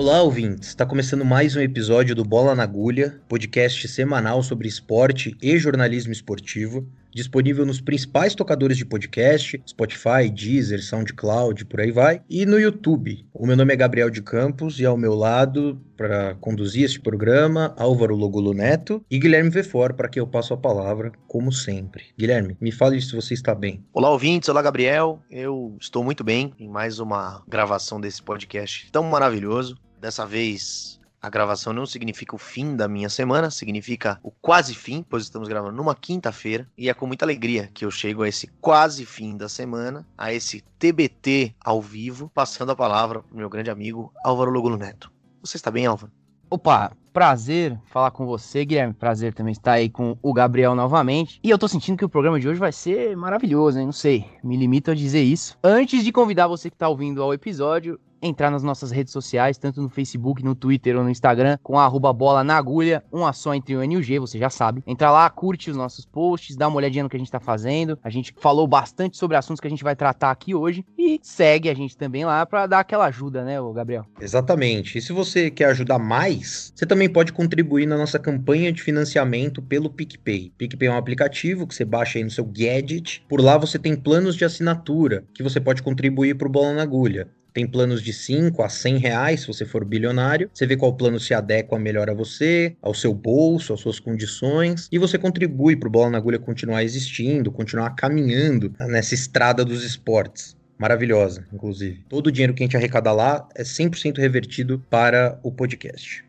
Olá, ouvintes! Está começando mais um episódio do Bola na Agulha, podcast semanal sobre esporte e jornalismo esportivo, disponível nos principais tocadores de podcast, Spotify, Deezer, SoundCloud, por aí vai, e no YouTube. O meu nome é Gabriel de Campos e ao meu lado, para conduzir este programa, Álvaro Logulo Neto e Guilherme Vefor, para quem eu passo a palavra, como sempre. Guilherme, me fale se você está bem. Olá, ouvintes. Olá, Gabriel. Eu estou muito bem em mais uma gravação desse podcast tão maravilhoso. Dessa vez, a gravação não significa o fim da minha semana, significa o quase fim, pois estamos gravando numa quinta-feira. E é com muita alegria que eu chego a esse quase fim da semana, a esse TBT ao vivo, passando a palavra para meu grande amigo Álvaro Logulo Neto. Você está bem, Álvaro? Opa, prazer falar com você, Guilherme. Prazer também estar aí com o Gabriel novamente. E eu tô sentindo que o programa de hoje vai ser maravilhoso, hein? Não sei, me limito a dizer isso. Antes de convidar você que tá ouvindo ao episódio, entrar nas nossas redes sociais, tanto no Facebook, no Twitter ou no Instagram, com a arroba bola na agulha, uma só entre o N e o G, você já sabe. Entra lá, curte os nossos posts, dá uma olhadinha no que a gente tá fazendo. A gente falou bastante sobre assuntos que a gente vai tratar aqui hoje e segue a gente também lá para dar aquela ajuda, né, Gabriel? Exatamente. E se você quer ajudar mais, você também pode contribuir na nossa campanha de financiamento pelo PicPay. PicPay é um aplicativo que você baixa aí no seu gadget. Por lá você tem planos de assinatura que você pode contribuir para o Bola na Agulha. Tem planos de 5 a 100 reais, se você for bilionário. Você vê qual plano se adequa melhor a você, ao seu bolso, às suas condições. E você contribui para o Bola na Agulha continuar existindo, continuar caminhando nessa estrada dos esportes maravilhosa, inclusive. Todo o dinheiro que a gente arrecada lá é 100% revertido para o podcast.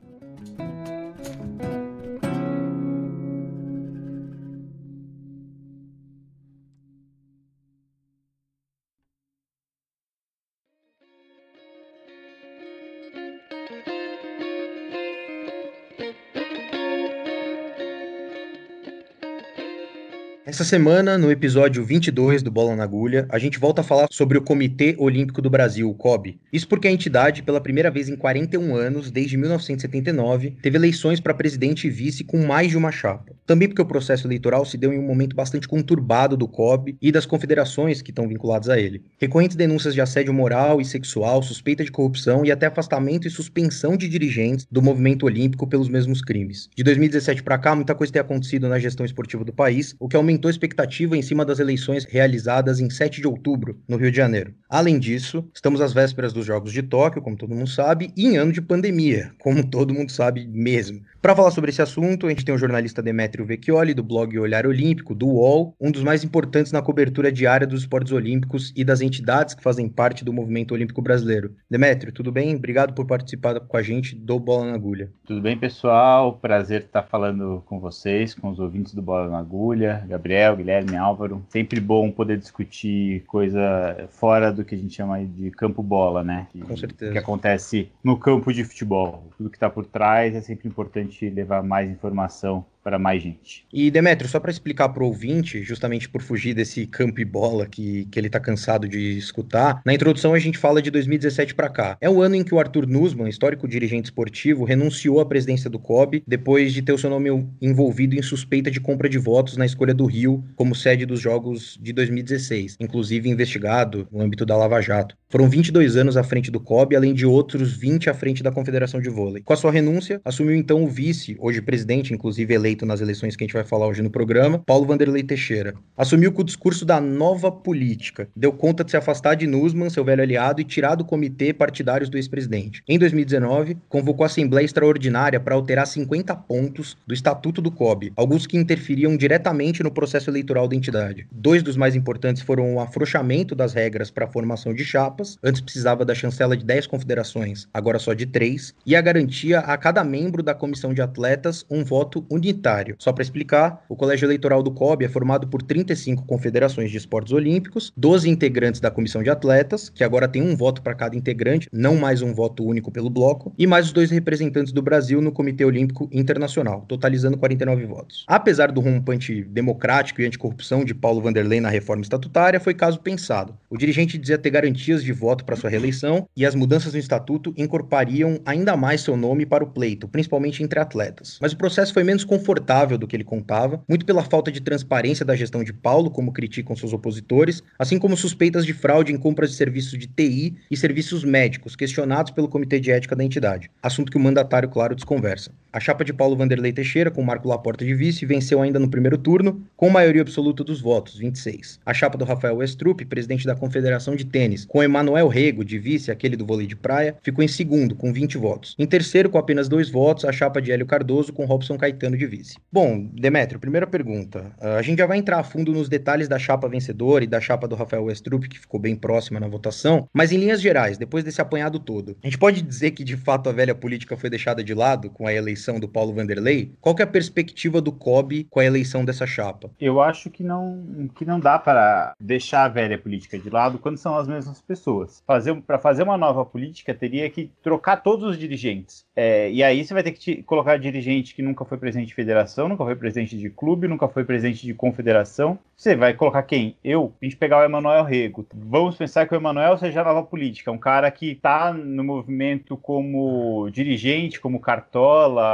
Essa semana, no episódio 22 do Bola na Agulha, a gente volta a falar sobre o Comitê Olímpico do Brasil, o COB. Isso porque a entidade, pela primeira vez em 41 anos, desde 1979, teve eleições para presidente e vice com mais de uma chapa. Também porque o processo eleitoral se deu em um momento bastante conturbado do COB e das confederações que estão vinculadas a ele. Recorrentes denúncias de assédio moral e sexual, suspeita de corrupção e até afastamento e suspensão de dirigentes do movimento olímpico pelos mesmos crimes. De 2017 para cá, muita coisa tem acontecido na gestão esportiva do país, o que aumentou aumentou a expectativa em cima das eleições realizadas em 7 de outubro, no Rio de Janeiro. Além disso, estamos às vésperas dos Jogos de Tóquio, como todo mundo sabe, e em ano de pandemia, como todo mundo sabe mesmo. Para falar sobre esse assunto, a gente tem o jornalista Demetrio Vecchioli, do blog Olhar Olímpico, do UOL, um dos mais importantes na cobertura diária dos esportes olímpicos e das entidades que fazem parte do movimento olímpico brasileiro. Demetrio, tudo bem? Obrigado por participar com a gente do Bola na Agulha. Tudo bem, pessoal? Prazer estar falando com vocês, com os ouvintes do Bola na Agulha, Gabriel, Guilherme, Álvaro. Sempre bom poder discutir coisa fora do que a gente chama de campo bola, né? Que, com certeza. Que acontece no campo de futebol. Tudo que está por trás é sempre importante gente levar mais informação para mais gente. E Demetrio, só para explicar para o ouvinte, justamente por fugir desse campo e bola que, que ele está cansado de escutar, na introdução a gente fala de 2017 para cá. É o ano em que o Arthur Nussmann, histórico dirigente esportivo, renunciou à presidência do COB depois de ter o seu nome envolvido em suspeita de compra de votos na escolha do Rio como sede dos Jogos de 2016, inclusive investigado no âmbito da Lava Jato. Foram 22 anos à frente do COB, além de outros 20 à frente da Confederação de Vôlei. Com a sua renúncia, assumiu então o vice, hoje presidente, inclusive eleito eleito nas eleições que a gente vai falar hoje no programa, Paulo Vanderlei Teixeira. Assumiu com o discurso da nova política. Deu conta de se afastar de Nussmann, seu velho aliado, e tirar do comitê partidários do ex-presidente. Em 2019, convocou a Assembleia Extraordinária para alterar 50 pontos do Estatuto do COB, alguns que interferiam diretamente no processo eleitoral da entidade. Dois dos mais importantes foram o afrouxamento das regras para a formação de chapas, antes precisava da chancela de 10 confederações, agora só de 3, e a garantia a cada membro da comissão de atletas um voto unitário Só para explicar, o Colégio Eleitoral do COB é formado por 35 confederações de esportes olímpicos, 12 integrantes da comissão de atletas, que agora tem um voto para cada integrante, não mais um voto único pelo bloco, e mais os dois representantes do Brasil no Comitê Olímpico Internacional, totalizando 49 votos. Apesar do rompante democrático e anticorrupção de Paulo Vanderlei na reforma estatutária, foi caso pensado. O dirigente dizia ter garantias de voto para sua reeleição e as mudanças no estatuto incorporariam ainda mais seu nome para o pleito, principalmente entre atletas. Mas o processo foi menos confuso confortável do que ele contava, muito pela falta de transparência da gestão de Paulo, como criticam seus opositores, assim como suspeitas de fraude em compras de serviços de TI e serviços médicos, questionados pelo Comitê de Ética da entidade, assunto que o mandatário, claro, desconversa. A chapa de Paulo Vanderlei Teixeira, com Marco Laporta de vice, venceu ainda no primeiro turno, com maioria absoluta dos votos, 26. A chapa do Rafael Westrup, presidente da Confederação de Tênis, com Emanuel Rego, de vice, aquele do vôlei de praia, ficou em segundo, com 20 votos. Em terceiro, com apenas dois votos, a chapa de Hélio Cardoso, com Robson Caetano de vice. Bom, Demetrio, primeira pergunta. Ah, a gente já vai entrar a fundo nos detalhes da chapa vencedora e da chapa do Rafael Westrup, que ficou bem próxima na votação, mas em linhas gerais, depois desse apanhado todo, a gente pode dizer que de fato a velha política foi deixada de lado com a eleição do Paulo Vanderlei? Qual é a perspectiva do COB com a eleição dessa chapa? Eu acho que não, que não dá para deixar a velha política de lado quando são as mesmas pessoas. Fazer, para fazer uma nova política, teria que trocar todos os dirigentes. É, e aí você vai ter que te, colocar dirigente que nunca foi presidente de federação, nunca foi presidente de clube, nunca foi presidente de confederação. Você vai colocar quem? Eu? A gente pegar o Emanuel Rego. Vamos pensar que o Emanuel seja a nova política, um cara que está no movimento como dirigente, como cartola,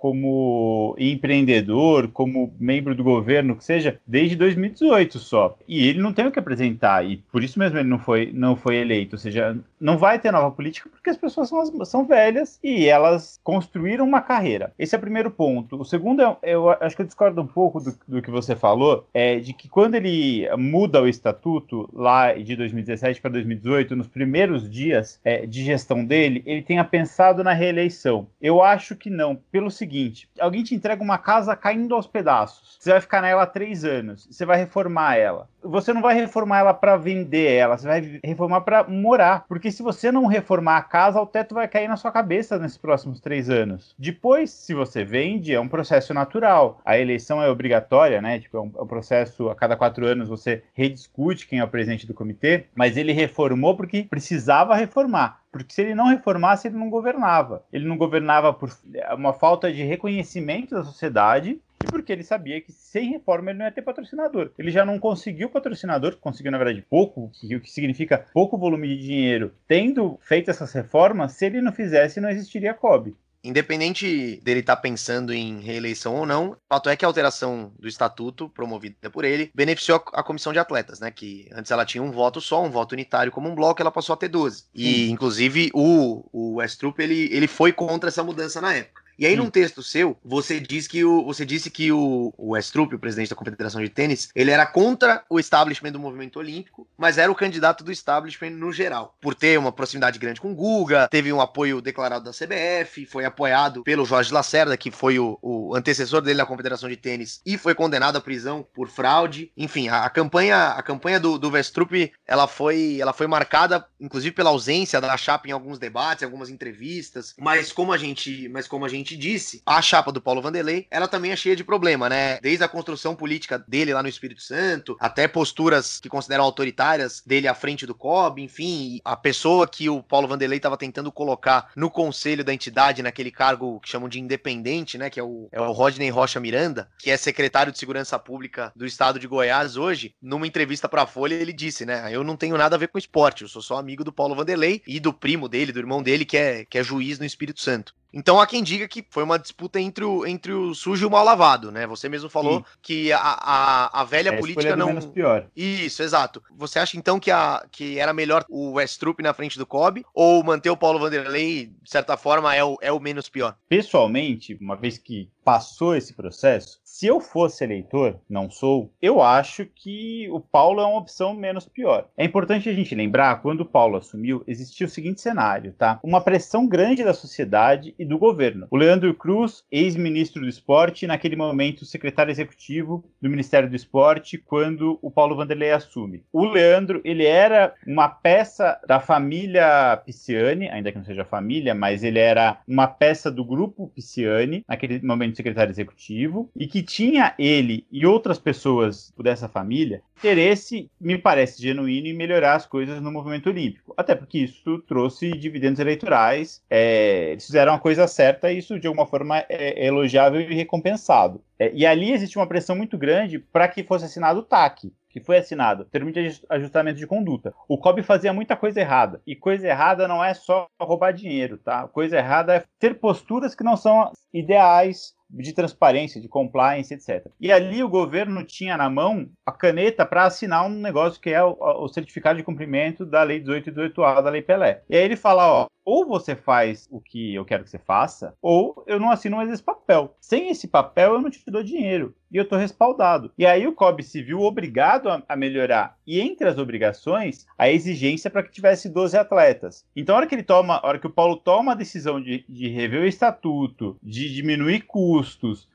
como empreendedor, como membro do governo, que seja, desde 2018 só. E ele não tem o que apresentar, e por isso mesmo ele não foi, não foi eleito. Ou seja, não vai ter nova política porque as pessoas são, são velhas e elas construíram uma carreira. Esse é o primeiro ponto. O segundo, é, eu acho que eu discordo um pouco do, do que você falou, é de que quando ele muda o estatuto lá de 2017 para 2018, nos primeiros dias é, de gestão dele, ele tenha pensado na reeleição. Eu acho que não, pelo seguinte: alguém te entrega uma casa caindo aos pedaços, você vai ficar nela três anos, você vai reformar ela. Você não vai reformar ela para vender ela, você vai reformar para morar, porque se você não reformar a casa, o teto vai cair na sua cabeça nesses próximos três anos. Depois, se você vende, é um processo natural. A eleição é obrigatória, né? Tipo, é um, é um processo a cada quatro anos você rediscute quem é o presidente do comitê, mas ele reformou porque precisava reformar. Porque se ele não reformasse, ele não governava. Ele não governava por uma falta de reconhecimento da sociedade e porque ele sabia que sem reforma ele não ia ter patrocinador. Ele já não conseguiu patrocinador, conseguiu na verdade pouco, o que significa pouco volume de dinheiro, tendo feito essas reformas, se ele não fizesse, não existiria COB. Independente dele estar tá pensando em reeleição ou não, o fato é que a alteração do estatuto, promovida por ele, beneficiou a comissão de atletas, né? Que antes ela tinha um voto só, um voto unitário como um bloco, ela passou a ter 12. E, inclusive, o, o Westrup, ele, ele foi contra essa mudança na época. E aí, num texto seu, você diz que o, você disse que o, o Estrup, o presidente da Confederação de Tênis, ele era contra o establishment do movimento olímpico, mas era o candidato do establishment no geral. Por ter uma proximidade grande com o Guga, teve um apoio declarado da CBF, foi apoiado pelo Jorge Lacerda, que foi o, o antecessor dele na Confederação de Tênis, e foi condenado à prisão por fraude. Enfim, a, a campanha, a campanha do, do Vestrup, ela foi, ela foi marcada, inclusive, pela ausência da chapa em alguns debates, em algumas entrevistas. Mas como a gente, mas como a gente gente disse, a chapa do Paulo Vanderlei, ela também é cheia de problema, né? Desde a construção política dele lá no Espírito Santo, até posturas que consideram autoritárias dele à frente do COB, enfim, a pessoa que o Paulo Vanderlei estava tentando colocar no conselho da entidade, naquele cargo que chamam de independente, né? Que é o, é o Rodney Rocha Miranda, que é secretário de Segurança Pública do estado de Goiás hoje, numa entrevista para a Folha, ele disse, né? Eu não tenho nada a ver com esporte, eu sou só amigo do Paulo Vanderlei e do primo dele, do irmão dele, que é, que é juiz no Espírito Santo. Então há quem diga que foi uma disputa entre o, entre o sujo e o mal lavado, né? Você mesmo falou Sim. que a, a, a velha é política não. Menos pior. Isso, exato. Você acha então que, a, que era melhor o Westrup na frente do Kobe ou manter o Paulo Vanderlei, de certa forma, é o, é o menos pior? Pessoalmente, uma vez que passou esse processo, se eu fosse eleitor, não sou, eu acho que o Paulo é uma opção menos pior. É importante a gente lembrar, quando o Paulo assumiu, existia o seguinte cenário, tá? Uma pressão grande da sociedade e do governo. O Leandro Cruz, ex-ministro do esporte, naquele momento secretário executivo do Ministério do Esporte, quando o Paulo Vanderlei assume. O Leandro, ele era uma peça da família Pisciani, ainda que não seja família, mas ele era uma peça do grupo Pisciani, naquele momento secretário executivo, e que tinha ele e outras pessoas dessa família interesse, me parece genuíno, em melhorar as coisas no movimento olímpico. Até porque isso trouxe dividendos eleitorais, é, eles fizeram a coisa certa e isso, de alguma forma, é, é elogiável e recompensado. É, e ali existe uma pressão muito grande para que fosse assinado o TAC, que foi assinado, termo de ajustamento de conduta. O COB fazia muita coisa errada. E coisa errada não é só roubar dinheiro, tá? Coisa errada é ter posturas que não são ideais de transparência, de compliance, etc. E ali o governo tinha na mão a caneta para assinar um negócio que é o, o, certificado de cumprimento da Lei 18 e 18A da Lei Pelé. E aí ele fala, ó, ou você faz o que eu quero que você faça, ou eu não assino mais esse papel. Sem esse papel, eu não te dou dinheiro. E eu tô respaldado. E aí o COB se viu obrigado a, a melhorar. E entre as obrigações, a exigência para que tivesse 12 atletas. Então, a hora que ele toma, a hora que o Paulo toma a decisão de, de rever o estatuto, de diminuir custos,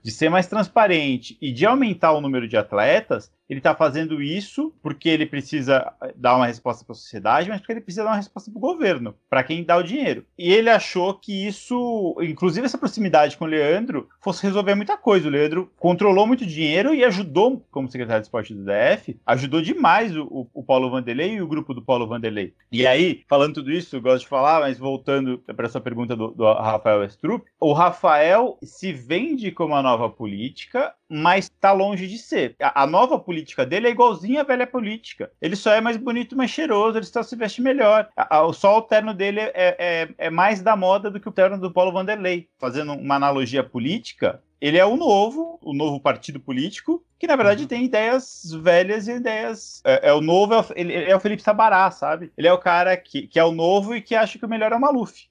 de ser mais transparente e de aumentar o número de atletas, ele está fazendo isso porque ele precisa eh, dar uma resposta para a sociedade, mas porque ele precisa dar uma resposta para o governo, para quem dá o dinheiro. E ele achou que isso, inclusive essa proximidade com o Leandro, fosse resolver muita coisa. O Leandro controlou muito dinheiro e ajudou, como secretário de esporte do DF, ajudou demais o, o Paulo Vanderlei e o grupo do Paulo Vanderlei. E aí, falando tudo isso, gosto de falar, mas voltando para essa pergunta do, do Rafael Estrup, o Rafael se vende como a nova política, mas está longe de ser. A, a nova política política dele é igualzinho à velha política. Ele só é mais bonito, mais cheiroso, ele só se veste melhor. Só o terno dele é, é, é mais da moda do que o terno do Paulo Vanderlei. Fazendo uma analogia política, ele é o novo, o novo partido político, que na verdade uhum. tem ideias velhas e ideias. É, é o novo, é o, ele, é o Felipe Sabará, sabe? Ele é o cara que, que é o novo e que acha que o melhor é o Maluf.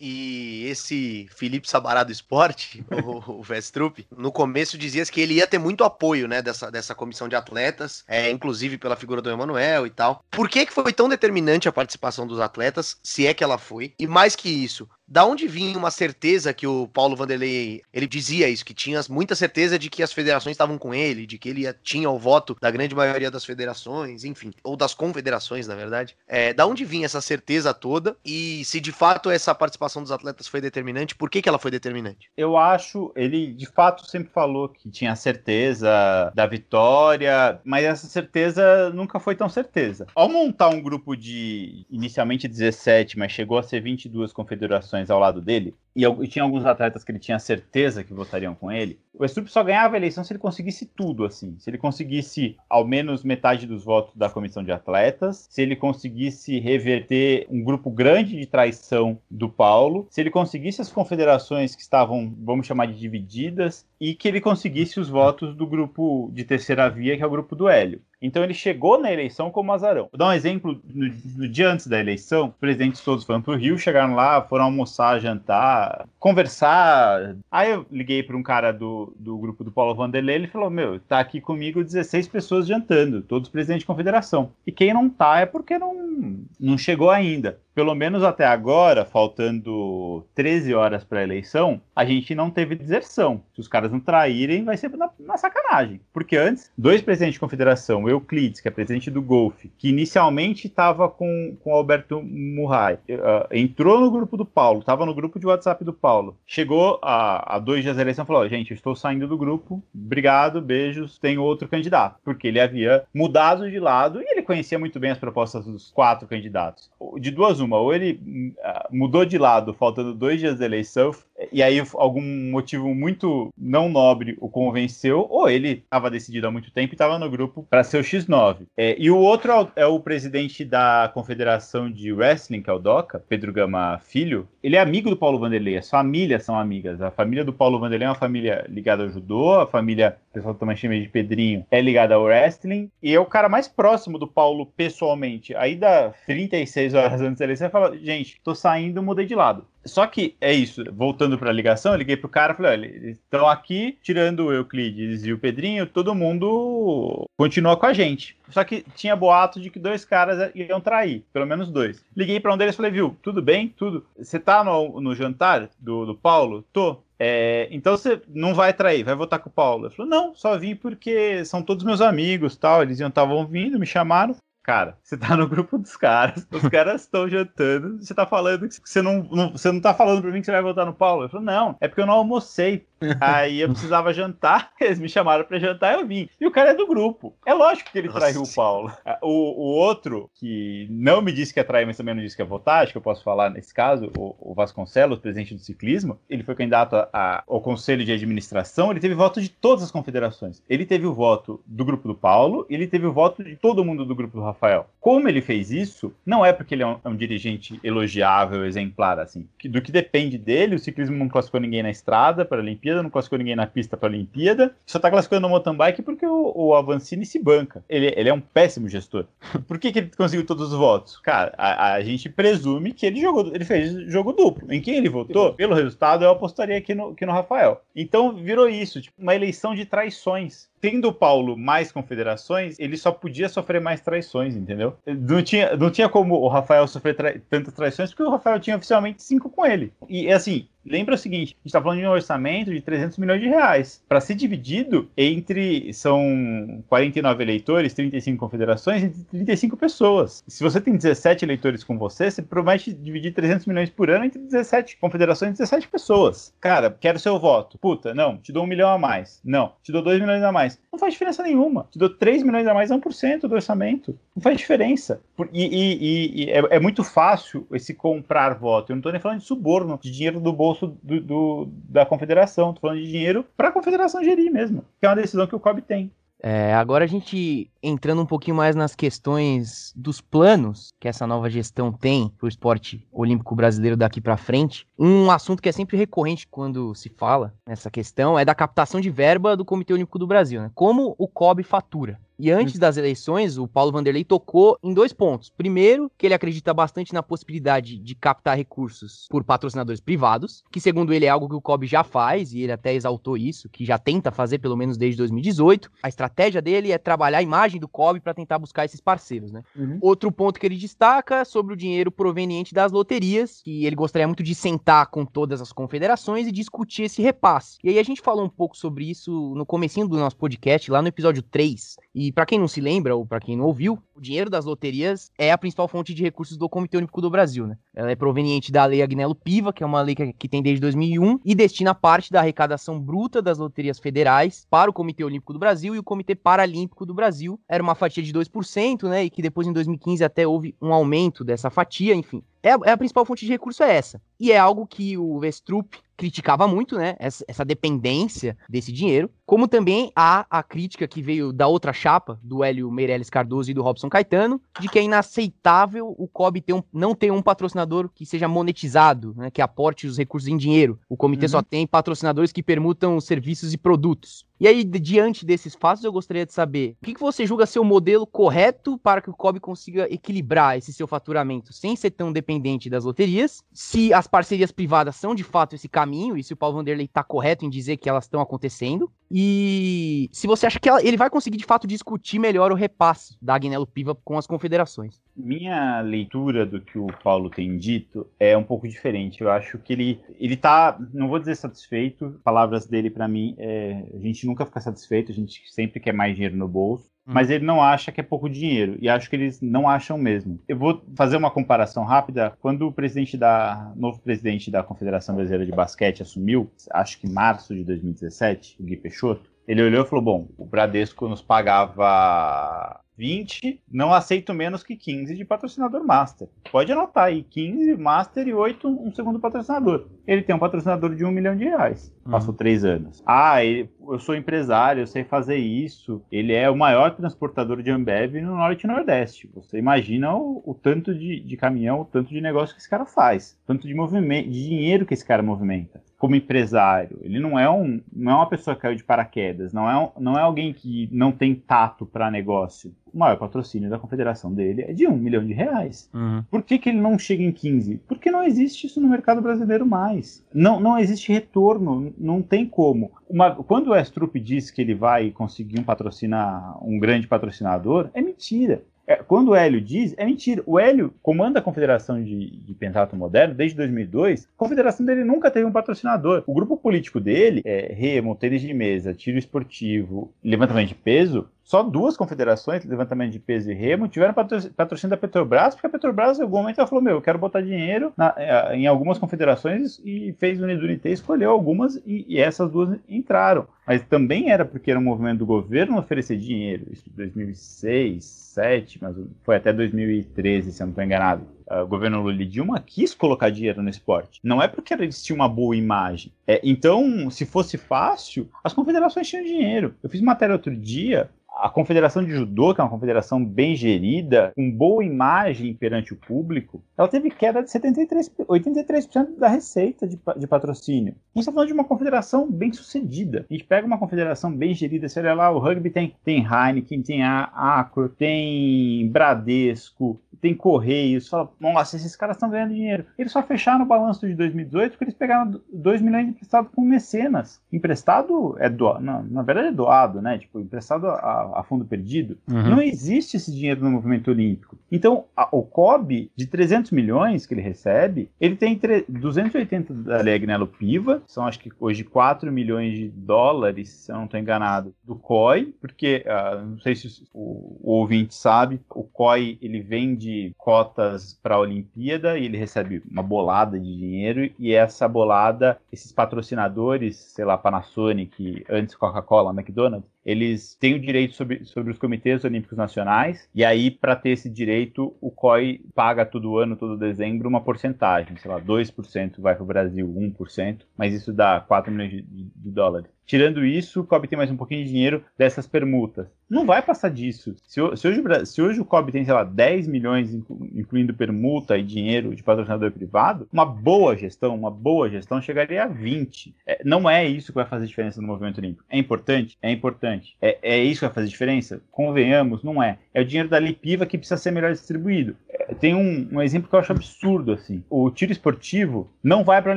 E esse Felipe Sabará do esporte, o, Vestrup, no começo dizia que ele ia ter muito apoio, né, dessa, dessa comissão de atletas, é, inclusive pela figura do Emanuel e tal. Por que, que foi tão determinante a participação dos atletas, se é que ela foi? E mais que isso, da onde vinha uma certeza que o Paulo Vanderlei, ele dizia isso, que tinha muita certeza de que as federações estavam com ele, de que ele tinha o voto da grande maioria das federações, enfim, ou das confederações, na verdade. É, da onde vinha essa certeza toda e se de fato essa participação dos atletas foi determinante, por que, que ela foi determinante? Eu acho, ele de fato sempre falou que tinha certeza da vitória, mas essa certeza nunca foi tão certeza. Ao montar um grupo de inicialmente 17, mas chegou a ser 22 confederações ao lado dele, e, e tinha alguns atletas que ele tinha certeza que votariam com ele, o Estrup só ganhava a eleição se ele conseguisse tudo, assim. Se ele conseguisse ao menos metade dos votos da comissão de atletas, se ele conseguisse reverter um grupo grande de traição do Paulo, se ele conseguisse as confederações que estavam, vamos chamar de divididas, e que ele conseguisse os votos do grupo de terceira via, que é o grupo do Hélio. Então ele chegou na eleição como azarão. Vou dar um exemplo: no, no dia antes da eleição, os presidentes todos foram para o Rio, chegaram lá, foram almoçar, jantar, conversar. Aí eu liguei para um cara do, do grupo do Paulo Vanderlei, ele falou: Meu, tá aqui comigo 16 pessoas jantando, todos presidentes de confederação. E quem não tá é porque não, não chegou ainda pelo menos até agora, faltando 13 horas para a eleição, a gente não teve deserção. Se os caras não traírem, vai ser na, na, sacanagem. Porque antes, dois presidentes de confederação, Euclides, que é presidente do Golf, que inicialmente estava com, com Alberto Murray, uh, entrou no grupo do Paulo, estava no grupo de WhatsApp do Paulo, chegou a, a dois dias da eleição e falou: gente, estou saindo do grupo, obrigado, beijos, tem outro candidato. Porque ele havia mudado de lado e ele conhecia muito bem as propostas dos quatro candidatos. De duas uma, ou ele uh, mudou de lado faltando dois dias da eleição, e aí algum motivo muito não nobre o convenceu, ou ele estava decidido há muito tempo e estava no grupo para ser o X9. É, e o outro é o presidente da Confederação de Wrestling, que é o DOCA, Pedro Gama Filho. Ele é amigo do Paulo Vanderlei, as famílias são amigas. A família do Paulo Vanderlei é uma família ligada ao judô, a família, o pessoal também chama de Pedrinho, é ligada ao wrestling, e é o cara mais próximo do Paulo pessoalmente. Aí dá 36 horas antes da eleição, ele fala, gente, tô saindo, mudei de lado. Só que é isso, voltando para a ligação, eu liguei pro cara e falei: olha, estão aqui, tirando o Euclides e o Pedrinho, todo mundo continua com a gente. Só que tinha boato de que dois caras iam trair, pelo menos dois. Liguei para um deles e falei: viu, tudo bem? Tudo. Você tá no, no jantar do, do Paulo? Tô. É, então você não vai trair, vai votar com o Paulo. Ele falou: não, só vim porque são todos meus amigos tal. Eles estavam vindo, me chamaram. Cara, você tá no grupo dos caras, os caras estão jantando, você tá falando que você não, não, você não tá falando pra mim que você vai votar no Paulo. Eu falo, não, é porque eu não almocei. Aí eu precisava jantar, eles me chamaram pra jantar, eu vim. E o cara é do grupo. É lógico que ele Nossa. traiu o Paulo. O, o outro, que não me disse que ia trair, mas também não disse que ia votar, acho que eu posso falar nesse caso, o, o Vasconcelos, presidente do ciclismo, ele foi candidato a, a, ao conselho de administração, ele teve voto de todas as confederações. Ele teve o voto do grupo do Paulo, ele teve o voto de todo mundo do grupo do Rafael. Como ele fez isso, não é porque ele é um, é um dirigente elogiável, exemplar, assim. Do que depende dele, o ciclismo não classificou ninguém na estrada para a Olimpíada, não classificou ninguém na pista para a Olimpíada, só está classificando no mountain bike porque o, o Avancini se banca. Ele, ele é um péssimo gestor. Por que, que ele conseguiu todos os votos? Cara, a, a gente presume que ele jogou, ele fez jogo duplo. Em quem ele votou, pelo resultado, eu apostaria aqui no, aqui no Rafael. Então virou isso, tipo, uma eleição de traições tendo o Paulo mais confederações, ele só podia sofrer mais traições, entendeu? Não tinha, não tinha como o Rafael sofrer tra tantas traições, porque o Rafael tinha oficialmente cinco com ele. E assim, lembra o seguinte: a gente está falando de um orçamento de 300 milhões de reais. Para ser dividido entre. São 49 eleitores, 35 confederações, entre 35 pessoas. Se você tem 17 eleitores com você, você promete dividir 300 milhões por ano entre 17 confederações e 17 pessoas. Cara, quero seu voto. Puta, não, te dou um milhão a mais. Não, te dou 2 milhões a mais. Não faz diferença nenhuma. Te dou 3 milhões a mais, 1% do orçamento. Não faz diferença. E, e, e, e é, é, muito fácil esse comprar voto. Eu não estou nem falando de suborno, de dinheiro do bolso do, do da confederação. Estou falando de dinheiro para a confederação gerir mesmo. Que é uma decisão que o COB tem. É, agora a gente entrando um pouquinho mais nas questões dos planos que essa nova gestão tem para o esporte olímpico brasileiro daqui para frente, um assunto que é sempre recorrente quando se fala nessa questão é da captação de verba do Comitê Olímpico do Brasil, né? Como o COB fatura. E antes das eleições, o Paulo Vanderlei tocou em dois pontos. Primeiro, que ele acredita bastante na possibilidade de captar recursos por patrocinadores privados, que segundo ele é algo que o COB já faz, e ele até exaltou isso, que já tenta fazer pelo menos desde 2018. A estratégia dele é trabalhar a imagem do COB para tentar buscar esses parceiros, né? Uhum. Outro ponto que ele destaca sobre o dinheiro proveniente das loterias, que ele gostaria muito de sentar com todas as confederações e discutir esse repasse. E aí a gente falou um pouco sobre isso no comecinho do nosso podcast, lá no episódio 3, e e para quem não se lembra, ou para quem não ouviu, o dinheiro das loterias é a principal fonte de recursos do Comitê Olímpico do Brasil, né? Ela é proveniente da Lei Agnello Piva, que é uma lei que, que tem desde 2001, e destina parte da arrecadação bruta das loterias federais para o Comitê Olímpico do Brasil e o Comitê Paralímpico do Brasil. Era uma fatia de 2%, né? E que depois em 2015 até houve um aumento dessa fatia, enfim. É, é a principal fonte de recurso é essa. E é algo que o Vestrup criticava muito, né? Essa, essa, dependência desse dinheiro. Como também há a crítica que veio da outra chapa, do Hélio Meirelles Cardoso e do Robson Caetano, de que é inaceitável o COB ter um, não ter um patrocinador que seja monetizado, né? Que aporte os recursos em dinheiro. O comitê uhum. só tem patrocinadores que permutam serviços e produtos. E aí, diante desses fatos, eu gostaria de saber o que, que você julga ser o modelo correto para que o COB consiga equilibrar esse seu faturamento sem ser tão dependente das loterias, se as parcerias privadas são de fato esse caminho e se o Paulo Vanderlei está correto em dizer que elas estão acontecendo, e se você acha que ela, ele vai conseguir de fato discutir melhor o repasse da Agnello Piva com as confederações. Minha leitura do que o Paulo tem dito é um pouco diferente. Eu acho que ele ele tá, não vou dizer satisfeito, palavras dele para mim, é, a gente nunca fica satisfeito, a gente sempre quer mais dinheiro no bolso. Mas ele não acha que é pouco dinheiro. E acho que eles não acham mesmo. Eu vou fazer uma comparação rápida. Quando o presidente da. novo presidente da Confederação Brasileira de Basquete assumiu, acho que em março de 2017, o Gui Peixoto, ele olhou e falou: bom, o Bradesco nos pagava 20, não aceito menos que 15 de patrocinador master. Pode anotar aí, 15 master e 8 um segundo patrocinador. Ele tem um patrocinador de um milhão de reais. Uhum. Passou três anos. Ah, ele, eu sou empresário, eu sei fazer isso. Ele é o maior transportador de Ambev no Norte e Nordeste. Você imagina o, o tanto de, de, caminhão, o tanto de negócio que esse cara faz, tanto de movimento, de dinheiro que esse cara movimenta como empresário. Ele não é, um, não é uma pessoa que caiu de paraquedas, não é, um, não é alguém que não tem tato para negócio. O maior patrocínio da confederação dele é de um milhão de reais. Uhum. Por que, que ele não chega em 15? Porque não existe isso no mercado brasileiro mais. Não, não existe retorno, não tem como. Uma, quando o Estrup diz que ele vai conseguir um patrocinar um grande patrocinador, é mentira. É, quando o Hélio diz, é mentira. O Hélio comanda a Confederação de, de Pentatlo Moderno desde 2002. A confederação dele nunca teve um patrocinador. O grupo político dele, é, remo, tênis de mesa, tiro esportivo, levantamento de peso, só duas confederações, levantamento de peso e remo, tiveram patrocínio da Petrobras, porque a Petrobras, em algum momento, ela falou: Meu, eu quero botar dinheiro na, eh, em algumas confederações e fez o Unidunité, escolheu algumas e, e, essas duas entraram. Mas também era porque era um movimento do governo oferecer dinheiro. Isso em 2006, 2007, mas foi até 2013, se eu não estou enganado. O governo Lula e Dilma quis colocar dinheiro no esporte. Não é porque eles tinham uma boa imagem. É, então, se fosse fácil, as confederações tinham dinheiro. Eu fiz matéria outro dia a Confederação de Judô, que é uma confederação bem gerida, com boa imagem perante o público, ela teve queda de 73, 83% da receita de, de patrocínio. A gente está falando de uma confederação bem sucedida. A gente pega uma confederação bem gerida, você olha lá, o rugby tem, tem Heineken, tem a Acro, tem Bradesco, tem Correios. Fala, nossa, esses caras estão ganhando dinheiro. Eles só fecharam o balanço de 2018 porque eles pegaram 2 milhões emprestado com mecenas. Emprestado é doado, na verdade é doado, né? Tipo, emprestado a a, fundo perdido, uhum. não existe esse dinheiro no movimento olímpico. Então, a, o COB, de 300 milhões que ele recebe, ele tem 280 da Lei Agnello Piva, são acho que hoje 4 milhões de dólares, se eu não estou enganado, do COI, porque, uh, não sei se o, o, ouvinte sabe, o COI ele vende cotas para a Olimpíada e ele recebe uma bolada de dinheiro e essa bolada, esses patrocinadores, sei lá, Panasonic, antes Coca-Cola, McDonald's, eles têm o direito sobre, sobre os comitês olímpicos nacionais, e aí, para ter esse direito, o COI paga todo ano, todo dezembro, uma porcentagem, sei lá, 2% vai para o Brasil, 1%, mas isso dá 4 milhões de, de dólares. Tirando isso, o COB tem mais um pouquinho de dinheiro dessas permutas. Não vai passar disso. Se, se, hoje, se hoje o COB tem, sei lá, 10 milhões, incluindo permuta e dinheiro de patrocinador privado, uma boa gestão, uma boa gestão chegaria a 20. É, não é isso que vai fazer diferença no movimento olímpico. É importante? É importante. É, é isso que vai fazer diferença? Convenhamos, não é. É o dinheiro da Lipiva que precisa ser melhor distribuído. É, tem um, um exemplo que eu acho absurdo, assim. O tiro esportivo não vai para a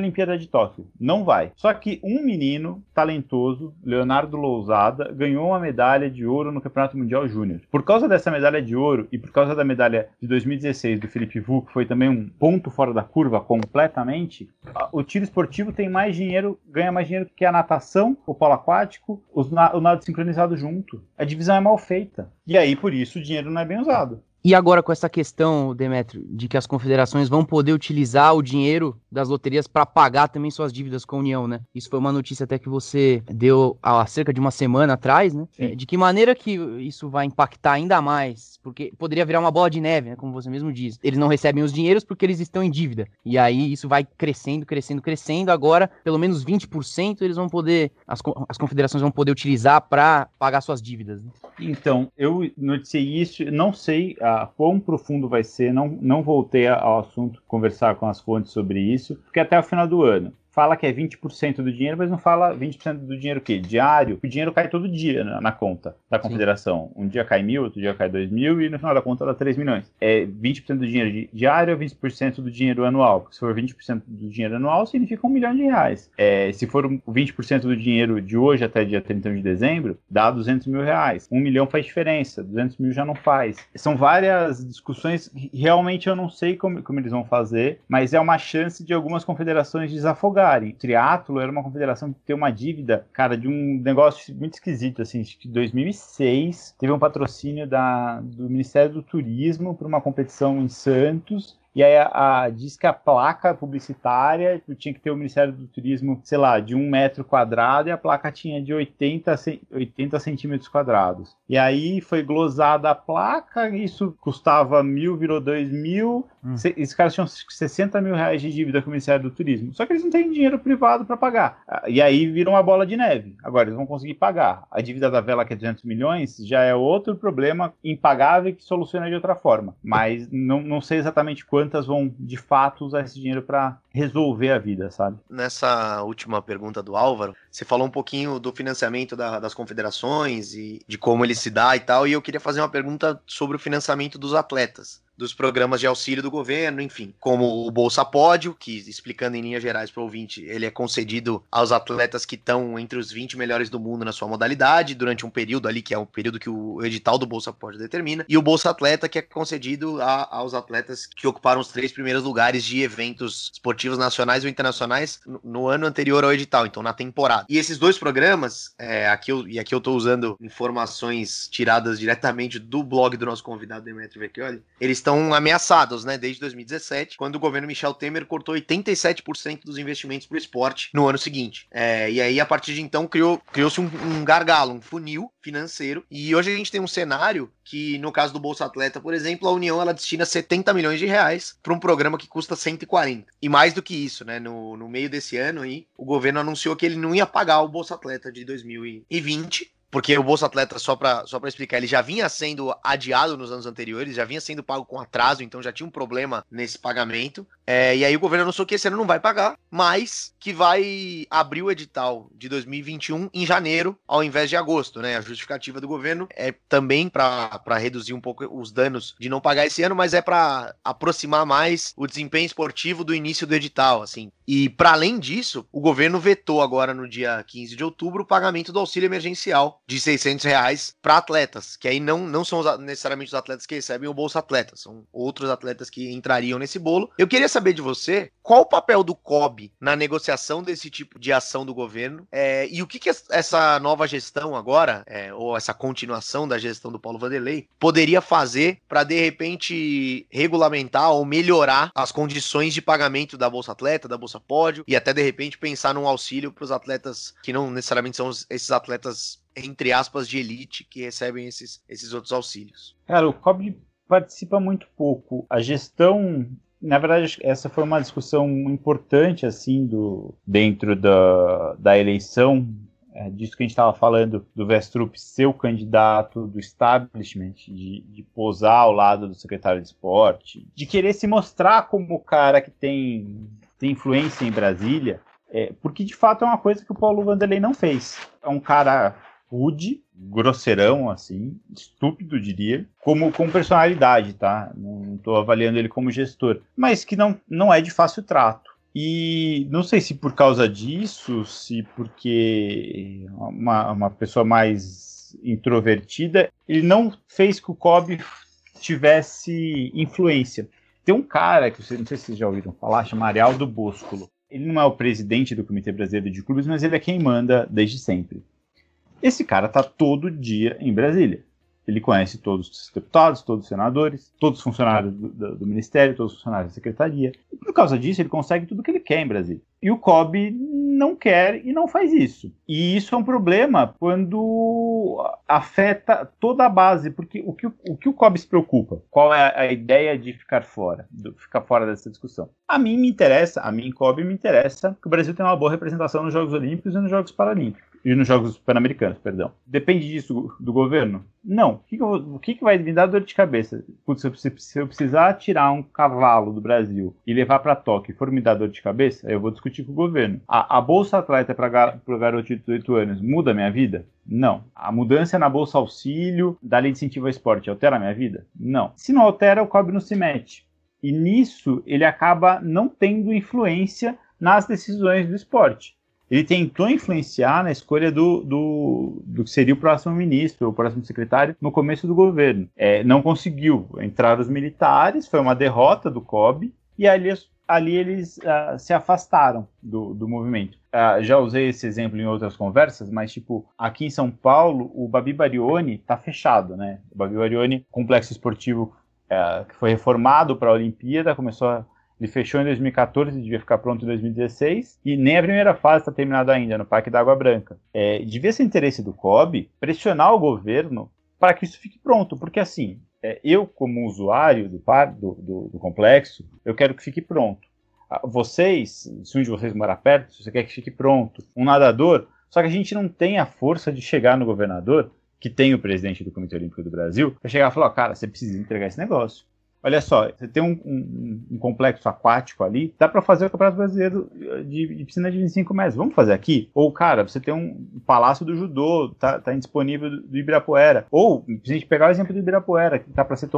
Olimpíada de Tóquio. Não vai. Só que um menino talentoso Leonardo Lousada, ganhou uma medalha de ouro no Campeonato Mundial Júnior. Por causa dessa medalha de ouro e por causa da medalha de 2016 do Felipe Vu, que foi também um ponto fora da curva completamente, o tiro esportivo tem mais dinheiro, ganha mais dinheiro que a natação, o polo aquático, o nado sincronizado junto. A divisão é mal feita. E aí, por isso, o dinheiro não é bem usado. E agora com essa questão, Demetrio, de que as confederações vão poder utilizar o dinheiro das loterias para pagar também suas dívidas com a União, né? Isso foi uma notícia até que você deu há cerca de uma semana atrás, né? É, de que maneira que isso vai impactar ainda mais? Porque poderia virar uma bola de neve, né? Como você mesmo diz. Eles não recebem os dinheiros porque eles estão em dívida. E aí isso vai crescendo, crescendo, crescendo. Agora, pelo menos 20% eles vão poder, as, as confederações vão poder utilizar para pagar suas dívidas. Né? Então, eu noticiei isso, não sei. A quão profundo vai ser, não, não voltei ao assunto conversar com as fontes sobre isso, porque até o final do ano fala que é 20% do dinheiro, mas não fala 20% do dinheiro o quê? Diário. O dinheiro cai todo dia na, na conta da confederação. Sim. Um dia cai mil, outro dia cai dois mil e no final da conta dá 3 milhões. É 20% do dinheiro diário ou 20% do dinheiro anual? Porque se for 20% do dinheiro anual, significa um milhão de reais. É, se for 20% do dinheiro de hoje até dia 31 de dezembro, dá 200 mil reais. Um milhão faz diferença, 200 mil já não faz. São várias discussões, realmente eu não sei como, como eles vão fazer, mas é uma chance de algumas confederações desafogar pagarem. Triatlo era uma confederação que tem uma dívida, cara, de um negócio muito esquisito, assim, que 2006 teve um patrocínio da, do Ministério do Turismo para uma competição em Santos e aí a, a, diz que a placa publicitária tinha que ter o Ministério do Turismo, sei lá, de um metro quadrado e a placa tinha de 80, 80 centímetros quadrados. E aí foi glosada a placa, isso custava mil, virou dois mil. Hum. Esses caras tinham 60 mil reais de dívida com o Ministério do Turismo. Só que eles não têm dinheiro privado para pagar. E aí viram uma bola de neve. Agora eles vão conseguir pagar. A dívida da vela, que é 200 milhões, já é outro problema impagável que soluciona de outra forma. Mas não, não sei exatamente quanto quantas vão de fato usar esse dinheiro para resolver a vida, sabe? Nessa última pergunta do Álvaro, você falou um pouquinho do financiamento da, das confederações e de como ele se dá e tal, e eu queria fazer uma pergunta sobre o financiamento dos atletas. Dos programas de auxílio do governo, enfim, como o Bolsa Pódio, que explicando em linhas gerais para o ouvinte, ele é concedido aos atletas que estão entre os 20 melhores do mundo na sua modalidade, durante um período ali, que é o período que o edital do Bolsa Pódio determina, e o Bolsa Atleta, que é concedido a, aos atletas que ocuparam os três primeiros lugares de eventos esportivos nacionais ou internacionais no, no ano anterior ao edital, então na temporada. E esses dois programas, é, aqui eu, e aqui eu estou usando informações tiradas diretamente do blog do nosso convidado Demetrio Vecchioli, eles estão ameaçados, né, desde 2017, quando o governo Michel Temer cortou 87% dos investimentos para o esporte no ano seguinte. É, e aí, a partir de então, criou, criou-se um, um gargalo, um funil financeiro, e hoje a gente tem um cenário que, no caso do Bolsa Atleta, por exemplo, a União ela destina 70 milhões de reais para um programa que custa 140. E mais do que isso, né, no, no meio desse ano aí, o governo anunciou que ele não ia pagar o Bolsa Atleta de 2020, porque o Bolsa Atleta, só para só explicar, ele já vinha sendo adiado nos anos anteriores, já vinha sendo pago com atraso, então já tinha um problema nesse pagamento. É, e aí o governo anunciou que esse ano não vai pagar, mas que vai abrir o edital de 2021 em janeiro, ao invés de agosto, né? A justificativa do governo é também para reduzir um pouco os danos de não pagar esse ano, mas é para aproximar mais o desempenho esportivo do início do edital, assim. E para além disso, o governo vetou agora no dia 15 de outubro o pagamento do auxílio emergencial de 600 reais para atletas, que aí não, não são necessariamente os atletas que recebem o Bolsa Atleta, são outros atletas que entrariam nesse bolo. Eu queria saber de você qual o papel do COB na negociação desse tipo de ação do governo é, e o que, que essa nova gestão agora, é, ou essa continuação da gestão do Paulo Vanderlei, poderia fazer para de repente regulamentar ou melhorar as condições de pagamento da Bolsa Atleta, da Bolsa Pódio e até de repente pensar num auxílio para os atletas que não necessariamente são esses atletas entre aspas de elite que recebem esses, esses outros auxílios. Cara, o COB participa muito pouco. A gestão na verdade, essa foi uma discussão importante, assim, do, dentro da, da eleição, é, disso que a gente estava falando, do Vestrup ser o candidato, do establishment, de, de posar ao lado do secretário de esporte, de querer se mostrar como o cara que tem, tem influência em Brasília, é, porque de fato é uma coisa que o Paulo Vanderlei não fez. É um cara rude, grosseirão, assim, estúpido, diria, como com personalidade, tá? Não estou avaliando ele como gestor, mas que não, não é de fácil trato. E não sei se por causa disso, se porque uma, uma pessoa mais introvertida, ele não fez que o Kobe tivesse influência. Tem um cara que não sei se vocês já ouviram falar, chama Arialdo Boscolo. Ele não é o presidente do Comitê Brasileiro de Clubes, mas ele é quem manda desde sempre. Esse cara está todo dia em Brasília. Ele conhece todos os deputados, todos os senadores, todos os funcionários do, do, do, Ministério, todos os funcionários da Secretaria. E por causa disso, ele consegue tudo o que ele quer em Brasília. E o COB não quer e não faz isso. E isso é um problema quando afeta toda a base, porque o que o, que o COB se preocupa? Qual é a ideia de ficar fora, de ficar fora dessa discussão? A mim me interessa, a mim, COB, me interessa que o Brasil tenha uma boa representação nos Jogos Olímpicos e nos Jogos Paralímpicos e nos Jogos Pan-Americanos, perdão. Depende disso do governo? Não. O que, que, eu, o que, que vai me dar dor de cabeça? Putz, se eu, se eu precisar tirar um cavalo do Brasil e levar para Tóquio e for me dar dor de cabeça, eu vou discutir com o governo. A, a Bolsa Atleta para o garoto de 18 anos muda a minha vida? Não. A mudança na Bolsa Auxílio da Lei de Incentivo ao Esporte altera a minha vida? Não. Se não altera, o COB não se mete. E nisso ele acaba não tendo influência nas decisões do esporte ele tentou influenciar na escolha do, do, do que seria o próximo ministro, o próximo secretário, no começo do governo. É, não conseguiu. Entraram os militares, foi uma derrota do COB, e ali, ali eles uh, se afastaram do, do movimento. Uh, já usei esse exemplo em outras conversas, mas, tipo, aqui em São Paulo, o Babi Barioni tá fechado, né? O Babi Barioni, complexo esportivo uh, que foi reformado para a Olimpíada, começou a ele fechou em 2014, devia ficar pronto em 2016, e nem a primeira fase está terminada ainda, no Parque da Água Branca. É, devia ser interesse do COB pressionar o governo para que isso fique pronto, porque assim, é, eu, como usuário do, par, do, do, do, complexo, eu quero que fique pronto. Ah, vocês, se um de vocês morar perto, se você quer que fique pronto, um nadador, só que a gente não tem a força de chegar no governador, que tem o presidente do Comitê Olímpico do Brasil, para chegar e falar: cara, você precisa entregar esse negócio. Olha só, você tem um, um, um complexo aquático ali, dá para fazer o Campeonato Brasileiro de, de, piscina de 25 metros. Vamos fazer aqui? Ou, cara, você tem um Palácio do Judô, tá, tá indisponível do Ibirapuera. Ou, se a gente pegar o exemplo do Ibirapuera, que tá para ser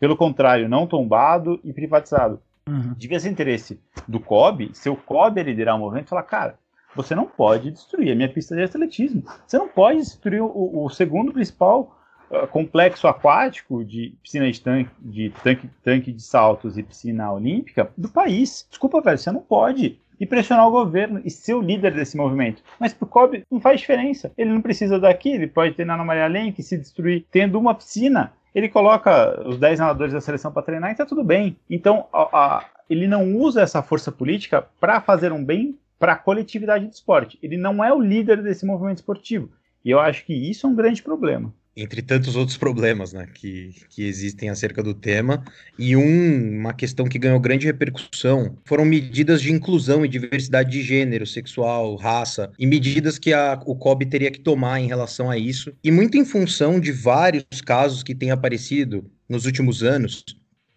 Pelo contrário, não tombado e privatizado. Uhum. Devia ser interesse do COB, se o COB liderar o movimento, falar, cara, você não pode destruir a minha pista de atletismo. Você não pode destruir o, o segundo principal complexo aquático de piscina de tanque, de tanque, tanque de saltos e piscina olímpica do país. Desculpa, velho, você não pode e pressionar o governo e ser o líder desse movimento. Mas pro Kobe não faz diferença. Ele não precisa daqui, ele pode treinar no Maria Lenk se destruir tendo uma piscina. Ele coloca os 10 nadadores da seleção para treinar e tá tudo bem. Então, a, a, ele não usa essa força política para fazer um bem para a coletividade do esporte. Ele não é o líder desse movimento esportivo. E eu acho que isso é um grande problema entre tantos outros problemas né, que, que existem acerca do tema. E um, uma questão que ganhou grande repercussão foram medidas de inclusão e diversidade de gênero, sexual, raça, e medidas que a, o COB teria que tomar em relação a isso. E muito em função de vários casos que têm aparecido nos últimos anos,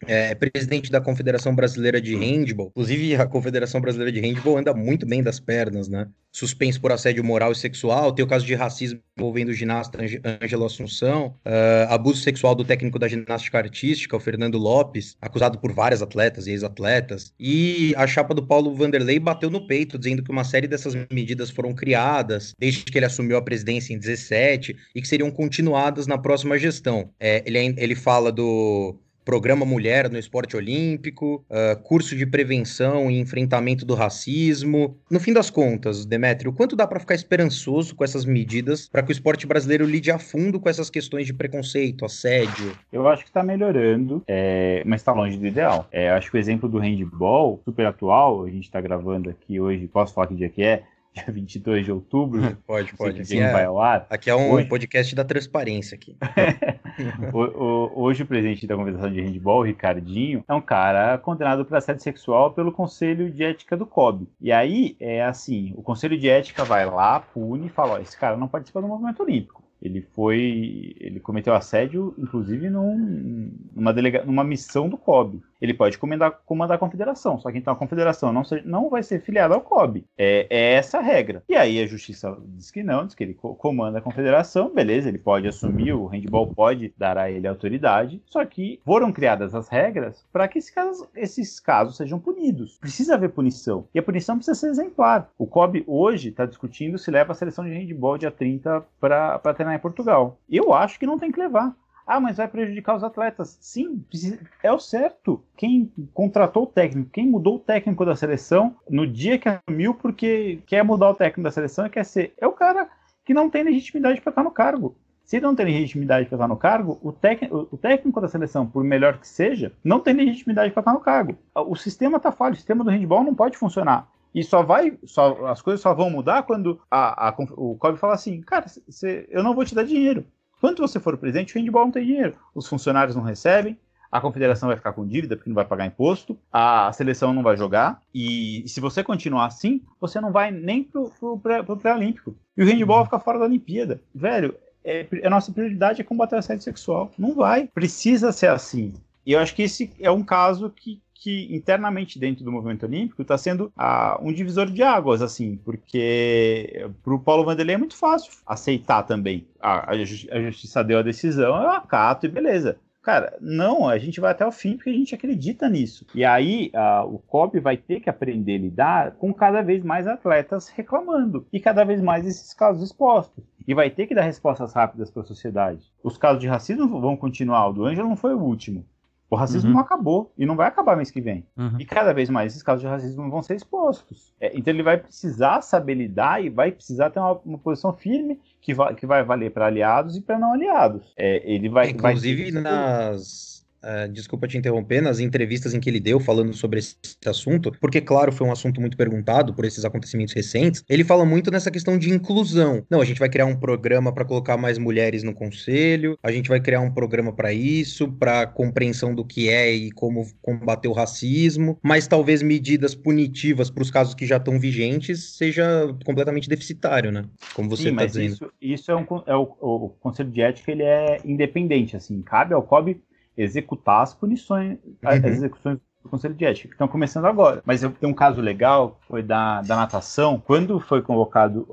é presidente da Confederação Brasileira de Handball. Inclusive, a Confederação Brasileira de Handball anda muito bem das pernas, né? Suspenso por assédio moral e sexual. Tem o caso de racismo envolvendo o ginasta Ângelo Assunção. Uh, abuso sexual do técnico da ginástica artística, o Fernando Lopes, acusado por várias atletas e ex-atletas. E a chapa do Paulo Vanderlei bateu no peito, dizendo que uma série dessas medidas foram criadas desde que ele assumiu a presidência em 17 e que seriam continuadas na próxima gestão. É, ele, ele fala do Programa Mulher no Esporte Olímpico, uh, curso de prevenção e enfrentamento do racismo. No fim das contas, Demétrio, quanto dá para ficar esperançoso com essas medidas para que o esporte brasileiro lide a fundo com essas questões de preconceito, assédio? Eu acho que está melhorando, é, mas está longe do ideal. É, acho que o exemplo do handball, super atual, a gente está gravando aqui hoje, posso falar que dia que é? Dia 22 de outubro. pode, pode. Aqui é, vai ao ar. Aqui é um hoje... podcast da transparência aqui. o, o, hoje o presidente da Confederação de Handball, Ricardinho, é um cara condenado por assédio sexual pelo Conselho de Ética do COB. E aí, é assim, o Conselho de Ética vai lá, pune e fala, ó, esse cara não participa do movimento olímpico. Ele foi. Ele cometeu assédio, inclusive, num, numa, delega, numa missão do COB. Ele pode comandar, comandar a confederação, só que então a confederação não, não vai ser filiada ao COB. É, é, essa a regra. E aí a justiça diz que não, diz que ele comanda a confederação, beleza, ele pode assumir, o handball pode dar a ele autoridade, só que foram criadas as regras para que esses casos, esses casos sejam punidos. Precisa haver punição. E a punição precisa ser exemplar. O COB hoje está discutindo se leva a seleção de handball dia 30 para treinar em Portugal. Eu acho que não tem que levar. Ah, mas vai prejudicar os atletas. Sim, é o certo. Quem contratou o técnico, quem mudou o técnico da seleção no dia que assumiu porque quer mudar o técnico da seleção e quer ser. É o cara que não tem legitimidade para estar no cargo. Se ele não tem legitimidade para estar no cargo, o, o, técnico da seleção, por melhor que seja, não tem legitimidade para estar no cargo. O sistema está falho, o sistema do handball não pode funcionar. E só vai, só, as coisas só vão mudar quando a, a, o COB fala assim, cara, cê, eu não vou te dar dinheiro. Quando você for presidente, o handball não tem dinheiro. Os funcionários não recebem, a confederação vai ficar com dívida porque não vai pagar imposto, a seleção não vai jogar, e se você continuar assim, você não vai nem pro, pro, pro pré-olímpico. E o handball uhum. fica fora da Olimpíada. Velho, é, a nossa prioridade é combater o assédio sexual. Não vai. Precisa ser assim. E eu acho que esse é um caso que, que internamente dentro do movimento olímpico está sendo ah, um divisor de águas, assim, porque para o Paulo Vanderlei é muito fácil aceitar também. a, a, justiça deu a decisão, eu acato e beleza. Cara, não, a gente vai até o fim porque a gente acredita nisso. E aí ah, o COB vai ter que aprender a lidar com cada vez mais atletas reclamando e cada vez mais esses casos expostos. E vai ter que dar respostas rápidas para a sociedade. Os casos de racismo vão continuar. O do Ângelo não foi o último. O racismo uhum. não acabou e não vai acabar mês que vem. Uhum. E cada vez mais esses casos de racismo vão ser expostos. É, então ele vai precisar saber lidar e vai precisar ter uma, uma posição firme que vai, que vai valer para aliados e para não aliados. É, ele vai, Inclusive vai... nas Uh, desculpa te interromper, nas entrevistas em que ele deu falando sobre esse assunto, porque, claro, foi um assunto muito perguntado por esses acontecimentos recentes, ele fala muito nessa questão de inclusão. Não, a gente vai criar um programa para colocar mais mulheres no conselho, a gente vai criar um programa para isso, para compreensão do que é e como combater o racismo, mas talvez medidas punitivas para os casos que já estão vigentes seja completamente deficitário, né? Como você está dizendo. Isso, isso é, um, é o, o, Conselho de Ética, ele é independente, assim, cabe ao COB executar as punições, uhum. as execuções do Conselho de Ética, que estão começando agora. Mas eu tenho um caso legal, foi da, da natação. Quando foi convocado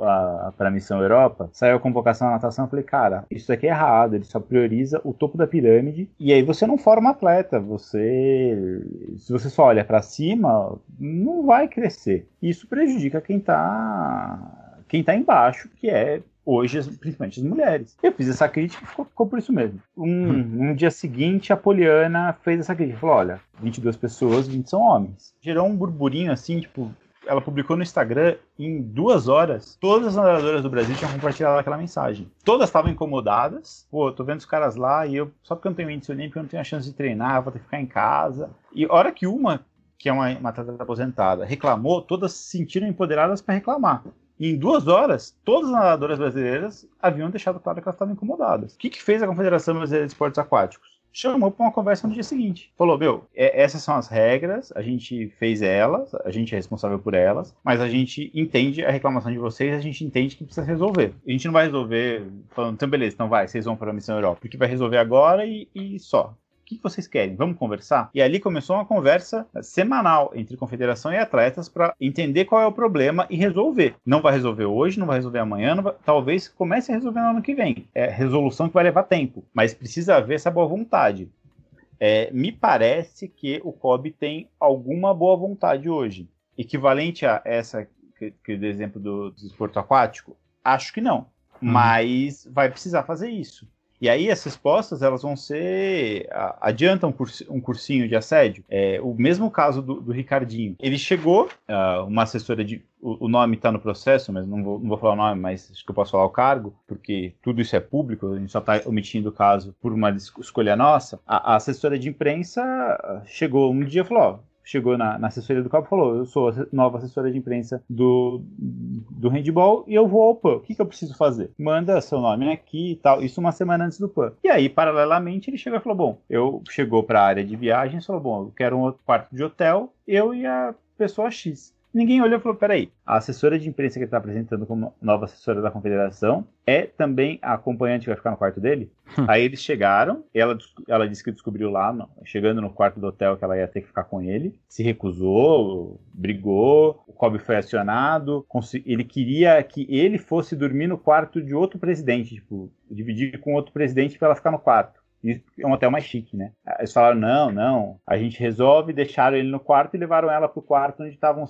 para a Missão Europa, saiu a convocação da natação, eu falei, cara, isso aqui é errado, ele só prioriza o topo da pirâmide, e aí você não forma atleta, você... Se você só olha para cima, não vai crescer. Isso prejudica quem está quem está embaixo, que é hoje, principalmente as mulheres. Eu fiz essa crítica e ficou, ficou, por isso mesmo. Um, hum. um, dia seguinte, a Poliana fez essa crítica. Falou: olha, 22 pessoas, 20 são homens. Gerou um burburinho assim, tipo. Ela publicou no Instagram em duas horas. Todas as nadadoras do Brasil tinham compartilhado aquela mensagem. Todas estavam incomodadas. Pô, tô vendo os caras lá e eu, só porque eu não tenho índice olímpico, eu não tenho a chance de treinar, vou ter que ficar em casa. E hora que uma, que é uma, uma atleta aposentada, reclamou, todas se sentiram empoderadas para reclamar. E em duas horas, todas as nadadoras brasileiras haviam deixado claro que elas estavam incomodadas. O que, que fez a Confederação Brasileira de Esportes Aquáticos? Chamou para uma conversa no dia seguinte. Falou: Meu, é, essas são as regras, a gente fez elas, a gente é responsável por elas, mas a gente entende a reclamação de vocês, a gente entende que precisa resolver. A gente não vai resolver falando, então beleza, então vai, vocês vão para a Missão Europa, porque vai resolver agora e, e só. O que vocês querem? Vamos conversar? E ali começou uma conversa semanal entre confederação e atletas para entender qual é o problema e resolver. Não vai resolver hoje, não vai resolver amanhã, vai... talvez comece a resolver no ano que vem. É resolução que vai levar tempo, mas precisa haver essa boa vontade. É, me parece que o COB tem alguma boa vontade hoje. Equivalente a essa que, que do exemplo do, do esporte aquático? Acho que não. Hum. Mas vai precisar fazer isso. E aí as respostas elas vão ser adianta um, cursinho de assédio. É, o mesmo caso do, do Ricardinho. Ele chegou, uh, uma assessora de o, nome está no processo, mas não vou, não vou falar o nome, mas acho que eu posso falar o cargo, porque tudo isso é público, a gente só está omitindo o caso por uma escolha nossa. A, a assessora de imprensa chegou um dia e falou: chegou na, na assessoria do COP e falou: Eu sou a nova assessora de imprensa do, do handball e eu vou ao PAN. O que, que eu preciso fazer? Manda seu nome aqui e tal. Isso uma semana antes do PAN. E aí, paralelamente, ele chegou e falou: Bom, eu chegou para a área de viagens falou: Bom, eu quero um outro quarto de hotel, eu e a pessoa X. Ninguém olhou e falou: peraí, a assessora de imprensa que ele está apresentando como nova assessora da confederação é também a acompanhante que vai ficar no quarto dele? Hum. Aí eles chegaram, ela, ela disse que descobriu lá, no, chegando no quarto do hotel, que ela ia ter que ficar com ele, se recusou, brigou, o Kobe foi acionado, ele queria que ele fosse dormir no quarto de outro presidente, tipo, dividir com outro presidente para ela ficar no quarto é um hotel mais chique, né? Eles falaram, não, não, a gente resolve, deixaram ele no quarto e levaram ela pro quarto onde estavam,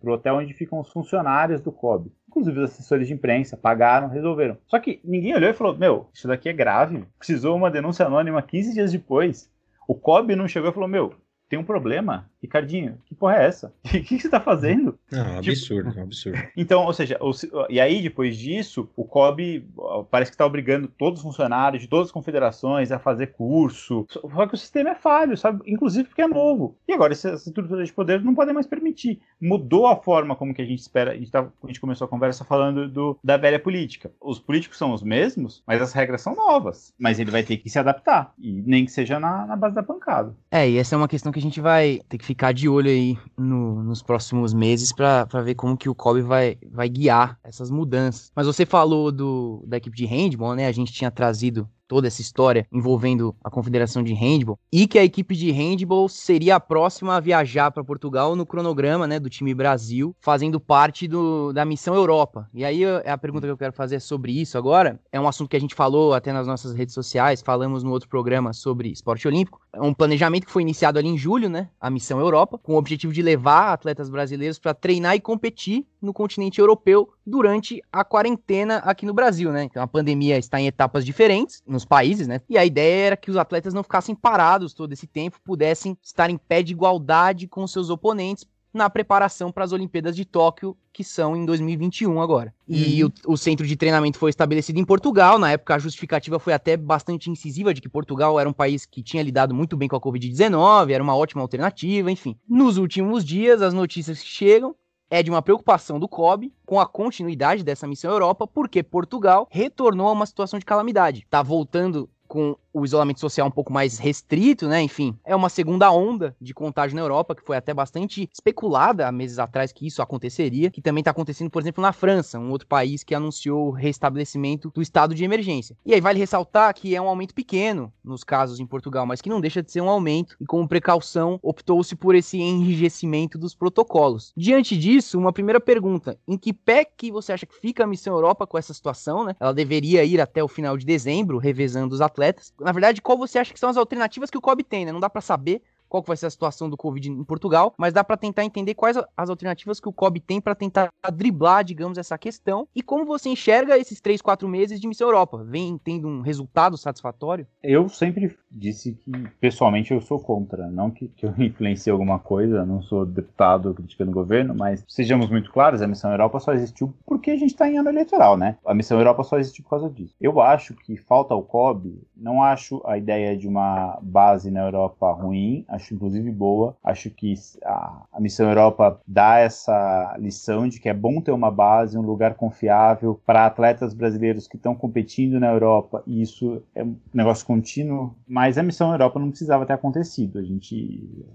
pro hotel onde ficam os funcionários do COB. Inclusive os assessores de imprensa, pagaram, resolveram. Só que ninguém olhou e falou, meu, isso daqui é grave, precisou uma denúncia anônima 15 dias depois. O COB não chegou e falou, meu, tem um problema. Ricardinho, que porra é essa? O que, que, você tá fazendo? Não, tipo... absurdo, absurdo. Então, ou seja, o, e aí depois disso, o COB parece que tá obrigando todos os funcionários de todas as confederações a fazer curso. Só que o sistema é falho, sabe? Inclusive porque é novo. E agora essas estruturas de poder não podem mais permitir. Mudou a forma como que a gente espera. A gente, tá, a gente começou a conversa falando do, da velha política. Os políticos são os mesmos, mas as regras são novas. Mas ele vai ter que se adaptar. E nem que seja na, na base da pancada. É, e essa é uma questão que a gente vai ter que ficar de olho aí no, nos próximos meses para ver como que o Kobe vai, vai guiar essas mudanças. Mas você falou do, da equipe de handball, né? A gente tinha trazido toda essa história envolvendo a Confederação de Handball e que a equipe de handball seria a próxima a viajar para Portugal no cronograma, né, do time Brasil, fazendo parte do, da missão Europa. E aí a pergunta que eu quero fazer é sobre isso agora. É um assunto que a gente falou até nas nossas redes sociais, falamos no outro programa sobre esporte olímpico. É um planejamento que foi iniciado ali em julho, né, a missão Europa, com o objetivo de levar atletas brasileiros para treinar e competir no continente europeu durante a quarentena aqui no Brasil, né? Então a pandemia está em etapas diferentes nos países, né? E a ideia era que os atletas não ficassem parados todo esse tempo, pudessem estar em pé de igualdade com seus oponentes na preparação para as Olimpíadas de Tóquio, que são em 2021 agora. E uhum. o, o, centro de treinamento foi estabelecido em Portugal. Na época, a justificativa foi até bastante incisiva de que Portugal era um país que tinha lidado muito bem com a Covid-19, era uma ótima alternativa, enfim. Nos últimos dias, as notícias que chegam é de uma preocupação do COB com a continuidade dessa missão Europa, porque Portugal retornou a uma situação de calamidade. Está voltando com o isolamento social um pouco mais restrito, né? Enfim, é uma segunda onda de contágio na Europa, que foi até bastante especulada há meses atrás que isso aconteceria, que também está acontecendo, por exemplo, na França, um outro país que anunciou o restabelecimento do estado de emergência. E aí vale ressaltar que é um aumento pequeno nos casos em Portugal, mas que não deixa de ser um aumento, e como precaução, optou-se por esse enrijecimento dos protocolos. Diante disso, uma primeira pergunta: em que pé que você acha que fica a missão Europa com essa situação, né? Ela deveria ir até o final de dezembro, revezando os atletas. Na verdade, qual você acha que são as alternativas que o COB tem, né? Não dá para saber qual vai ser a situação do Covid em Portugal, mas dá para tentar entender quais as alternativas que o COB tem para tentar driblar, digamos, essa questão e como você enxerga esses três, quatro meses de Missão Europa. Vem tendo um resultado satisfatório? Eu sempre disse que, pessoalmente, eu sou contra. Não que, que eu influencie alguma coisa, não sou deputado criticando o governo, mas sejamos muito claros, a Missão Europa só existiu porque a gente está em ano eleitoral, né? A Missão Europa só existiu por causa disso. Eu acho que falta o COB, não acho a ideia de uma base na Europa ruim, acho acho inclusive boa. Acho que a, a Missão Europa dá essa lição de que é bom ter uma base, um lugar confiável para atletas brasileiros que estão competindo na Europa, e isso é um negócio contínuo. Mas a Missão Europa não precisava ter acontecido. A gente.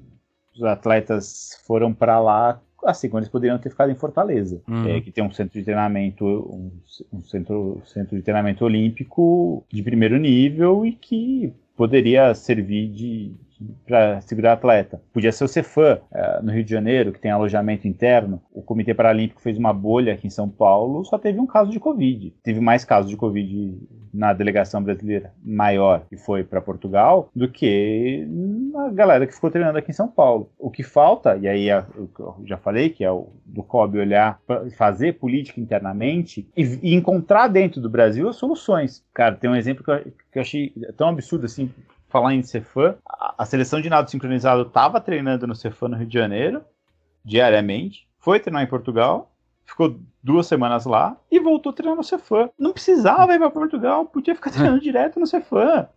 Os atletas foram para lá assim como eles poderiam ter ficado em Fortaleza, uhum. é, que tem um centro de treinamento, um, um, centro, centro de treinamento olímpico de primeiro nível e que poderia servir de, para segurar atleta. Podia ser o Cefam, é, no Rio de Janeiro, que tem alojamento interno. O Comitê Paralímpico fez uma bolha aqui em São Paulo, só teve um caso de Covid. Teve mais casos de Covid na delegação brasileira maior, que foi para Portugal, do que a galera que ficou treinando aqui em São Paulo. O que falta, e aí é eu já falei, que é o do COB olhar, fazer política internamente e, e encontrar dentro do Brasil as soluções. Cara, tem um exemplo que eu, que eu achei tão absurdo assim, falar em Cefam, a, seleção de nado sincronizado estava treinando no Cefam no Rio de Janeiro, diariamente, foi treinar em Portugal, ficou duas semanas lá e voltou a treinar no Cefam. Não precisava ir para Portugal, podia ficar treinando direto no Cefam.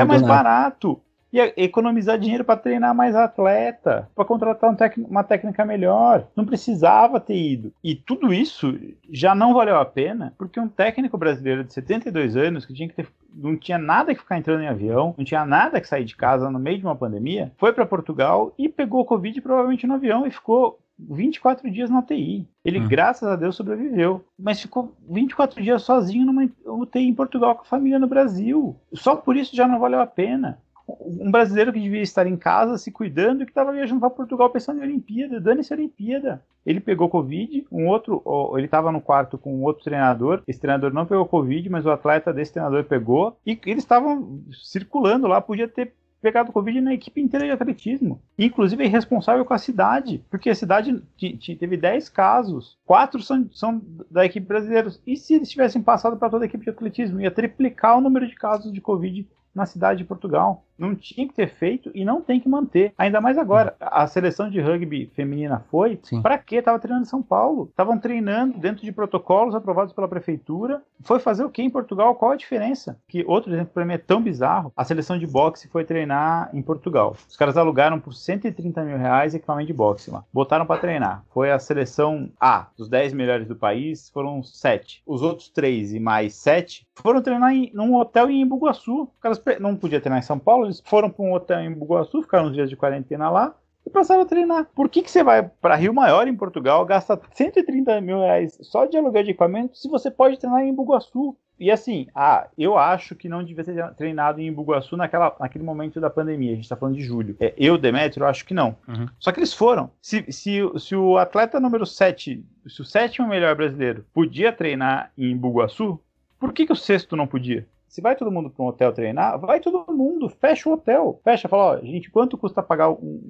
é mais barato e economizar dinheiro para treinar mais atleta, para contratar um uma técnica melhor. Não precisava ter ido. E tudo isso já não valeu a pena, porque um técnico brasileiro de 72 anos, que tinha que ter, não tinha nada que ficar entrando em avião, não tinha nada que sair de casa no meio de uma pandemia, foi para Portugal e pegou Covid provavelmente no avião e ficou 24 dias na UTI. Ele, hum. graças a Deus, sobreviveu. Mas ficou 24 dias sozinho numa UTI em Portugal com a família no Brasil. Só por isso já não valeu a pena um brasileiro que devia estar em casa se cuidando e que estava viajando para Portugal pensando em Olimpíada, dane-se Olimpíada. Ele pegou Covid, um outro, ele estava no quarto com um outro treinador, esse treinador não pegou Covid, mas o atleta desse treinador pegou, e eles estavam circulando lá, podia ter pegado Covid na equipe inteira de atletismo. Inclusive é responsável com a cidade, porque a cidade teve 10 casos, 4 são, são da equipe brasileira. E se eles tivessem passado para toda a equipe de atletismo? Ia triplicar o número de casos de Covid na cidade de Portugal. Não tinha que ter feito e não tem que manter. Ainda mais agora. A seleção de rugby feminina foi. Para quê? Tava treinando em São Paulo. Estavam treinando dentro de protocolos aprovados pela prefeitura. Foi fazer o que em Portugal? Qual a diferença? Que outro exemplo para mim é tão bizarro. A seleção de boxe foi treinar em Portugal. Os caras alugaram por 130 mil reais equipamento de boxe lá. Botaram para treinar. Foi a seleção A. Dos 10 melhores do país foram 7. Os outros 3 e mais 7 foram treinar em num hotel em Imbuguaçu. Os caras não podia treinar em São Paulo, eles foram para um hotel em Bugaçu, ficaram uns dias de quarentena lá e passaram a treinar. Por que, que você vai para Rio Maior, em Portugal, gasta 130 mil reais só de aluguel de equipamento se você pode treinar em Bugaçu? E assim, ah, eu acho que não devia ter treinado em Bugaçu naquela, naquele momento da pandemia. A gente está falando de julho. É, eu, Demetrio, eu acho que não. Uhum. Só que eles foram. Se, se, se o atleta número 7, se o sétimo melhor brasileiro podia treinar em Bugaçu, por que, que o sexto não podia? Se vai todo mundo para um hotel treinar, vai todo mundo, fecha o hotel. Fecha, fala, ó, gente, quanto custa pagar um,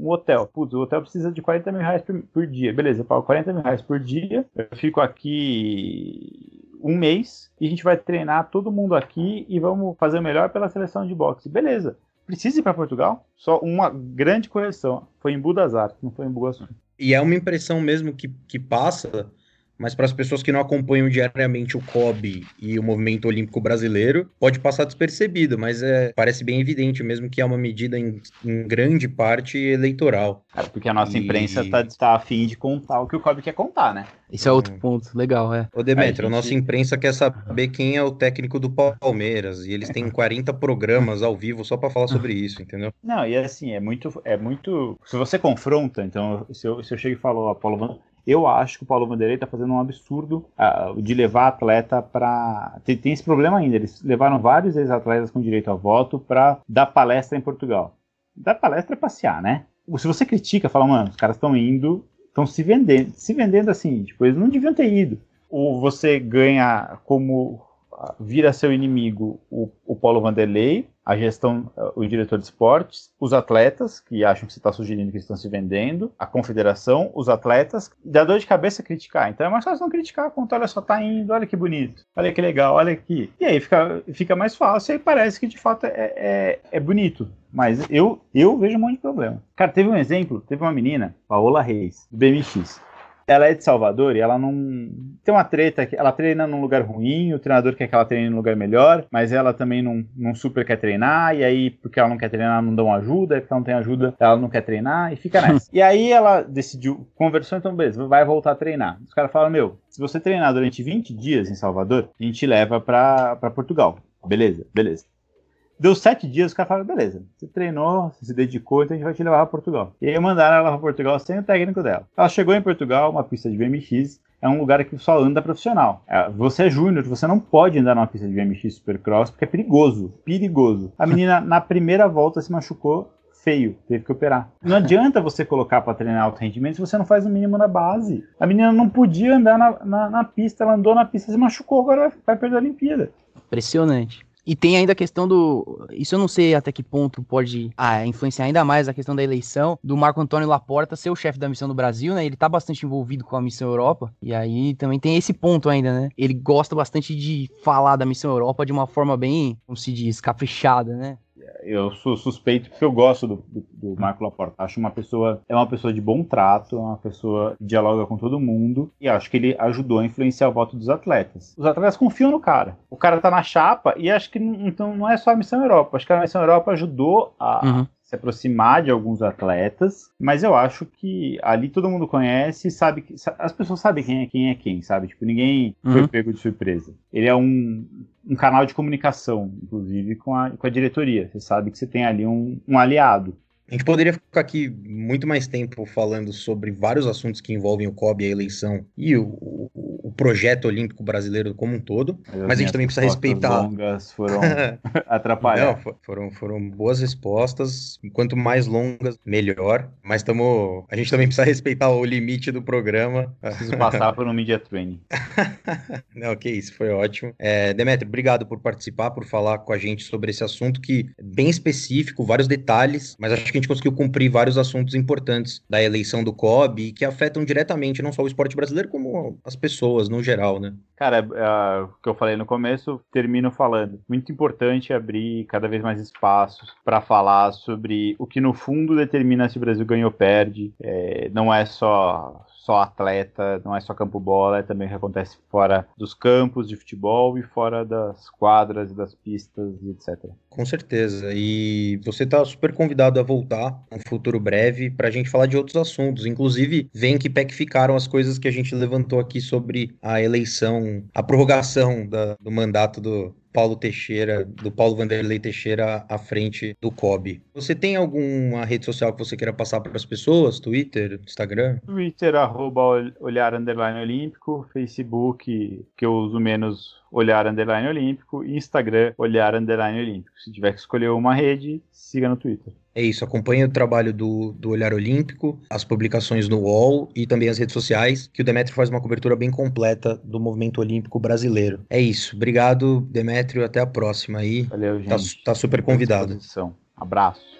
um, hotel? Putz, o hotel precisa de 40 mil reais por, por dia. Beleza, eu pago 40 mil reais por dia, eu fico aqui um mês e a gente vai treinar todo mundo aqui e vamos fazer o melhor pela seleção de boxe. Beleza. Precisa ir para Portugal? Só uma grande correção. Foi em Budazar, não foi em Bugaçu. E é uma impressão mesmo que, que passa mas para as pessoas que não acompanham diariamente o COB e o movimento olímpico brasileiro, pode passar despercebido, mas é, parece bem evidente mesmo que é uma medida em, em grande parte eleitoral. É porque a nossa e... imprensa está tá afim de contar o que o COB quer contar, né? Isso é outro ponto, legal, é. Ô Demetrio, a, gente... a nossa imprensa quer saber quem é o técnico do Palmeiras, e eles têm 40 programas ao vivo só para falar sobre isso, entendeu? Não, e assim, é muito, é muito... Se você confronta, então, se eu, se eu chego e falo, ó, Paulo, eu acho que o Paulo Vanderlei está fazendo um absurdo uh, de levar atleta para. Tem, tem, esse problema ainda. Eles levaram vários ex-atletas com direito a voto para dar palestra em Portugal. Dar palestra é passear, né? Se você critica, fala, mano, os caras estão indo, estão se vendendo, se vendendo assim, tipo, eles não deviam ter ido. Ou você ganha como vira seu inimigo o, o Paulo Vanderlei, a gestão, o diretor de esportes, os atletas, que acham que você está sugerindo que estão se vendendo, a confederação, os atletas, dá dor de cabeça criticar. Então é mais fácil não criticar, contar, olha só, tá indo, olha que bonito, olha que legal, olha aqui. E aí fica, fica mais fácil e parece que de fato é, é, é bonito. Mas eu, eu vejo um monte de problema. Cara, teve um exemplo, teve uma menina, Paola Reis, do BMX ela é de Salvador e ela não. Tem uma treta que ela treina num lugar ruim, o treinador quer que ela treine num lugar melhor, mas ela também não, não super quer treinar, e aí, porque ela não quer treinar, não dão ajuda, e porque ela não tem ajuda, ela não quer treinar, e fica nessa. e aí ela decidiu, conversou, então beleza, vai voltar a treinar. Os caras falam: Meu, se você treinar durante 20 dias em Salvador, a gente leva pra, pra Portugal. Beleza, beleza. Deu sete dias, os caras falaram, beleza, você treinou, você se dedicou, então a gente vai te levar para Portugal. E aí mandaram ela para Portugal sem o técnico dela. Ela chegou em Portugal, uma pista de BMX, é um lugar que só anda profissional. É, você é júnior, você não pode andar numa pista de BMX Supercross porque é perigoso, perigoso. A menina na primeira volta se machucou feio, teve que operar. Não adianta você colocar para treinar alto rendimento se você não faz o mínimo na base. A menina não podia andar na, na, na pista, ela andou na pista, se machucou, agora vai perder a Olimpíada. Impressionante. E tem ainda a questão do. Isso eu não sei até que ponto pode ah, influenciar ainda mais a questão da eleição do Marco Antônio Laporta ser o chefe da missão do Brasil, né? Ele tá bastante envolvido com a missão Europa. E aí também tem esse ponto ainda, né? Ele gosta bastante de falar da missão Europa de uma forma bem, como se diz, caprichada, né? Eu sou suspeito porque eu gosto do, do, do, Marco Laporta. Acho uma pessoa, é uma pessoa de bom trato, é uma pessoa que dialoga com todo mundo e acho que ele ajudou a influenciar o voto dos atletas. Os atletas confiam no cara. O cara tá na chapa e acho que então não é só a Missão Europa. Acho que a Missão Europa ajudou a, uhum se aproximar de alguns atletas, mas eu acho que ali todo mundo conhece, sabe que as pessoas sabem quem é quem é quem, sabe? Tipo, ninguém uhum. foi pego de surpresa. Ele é um, um canal de comunicação, inclusive com a, com a diretoria. Você sabe que você tem ali um, um aliado. A gente poderia ficar aqui muito mais tempo falando sobre vários assuntos que envolvem o COB, a eleição e o, o, o projeto olímpico brasileiro como um todo, mas, mas a gente também precisa respeitar. longas foram atrapalhar. Não, foram, foram boas respostas. Quanto mais longas, melhor. Mas tamo, a gente também precisa respeitar o limite do programa. Preciso passar por um media training. Não, que isso, foi ótimo. É, Demetrio, obrigado por participar, por falar com a gente sobre esse assunto que é bem específico, vários detalhes, mas acho que gente conseguiu cumprir vários assuntos importantes da eleição do COB que afetam diretamente não só o esporte brasileiro, como as pessoas no geral, né? Cara, é, o que eu falei no começo, termino falando. Muito importante abrir cada vez mais espaços para falar sobre o que no fundo determina se o Brasil ganha ou perde. É, não é só só atleta, não é só campo bola, é também o que acontece fora dos campos de futebol e fora das quadras, das pistas e etc. Com certeza. E você está super convidado a voltar no futuro breve para a gente falar de outros assuntos. Inclusive, vem que pé que ficaram as coisas que a gente levantou aqui sobre a eleição, a prorrogação da, do mandato do, Paulo Teixeira, do Paulo Vanderlei Teixeira à frente do COB. Você tem alguma rede social que você queira passar para as pessoas? Twitter, Instagram? Twitter, arroba olhar underline olímpico, Facebook, que eu uso menos olhar underline olímpico, e Instagram, olhar underline olímpico. Se tiver que escolher uma rede, siga no Twitter. É isso, acompanhe o trabalho do, do Olhar Olímpico, as publicações no UOL e também as redes sociais, que o Demetrio faz uma cobertura bem completa do movimento olímpico brasileiro. É isso, obrigado, Demetrio, até a próxima aí. Valeu, tá gente. Tá, tá super convidado. Abraço.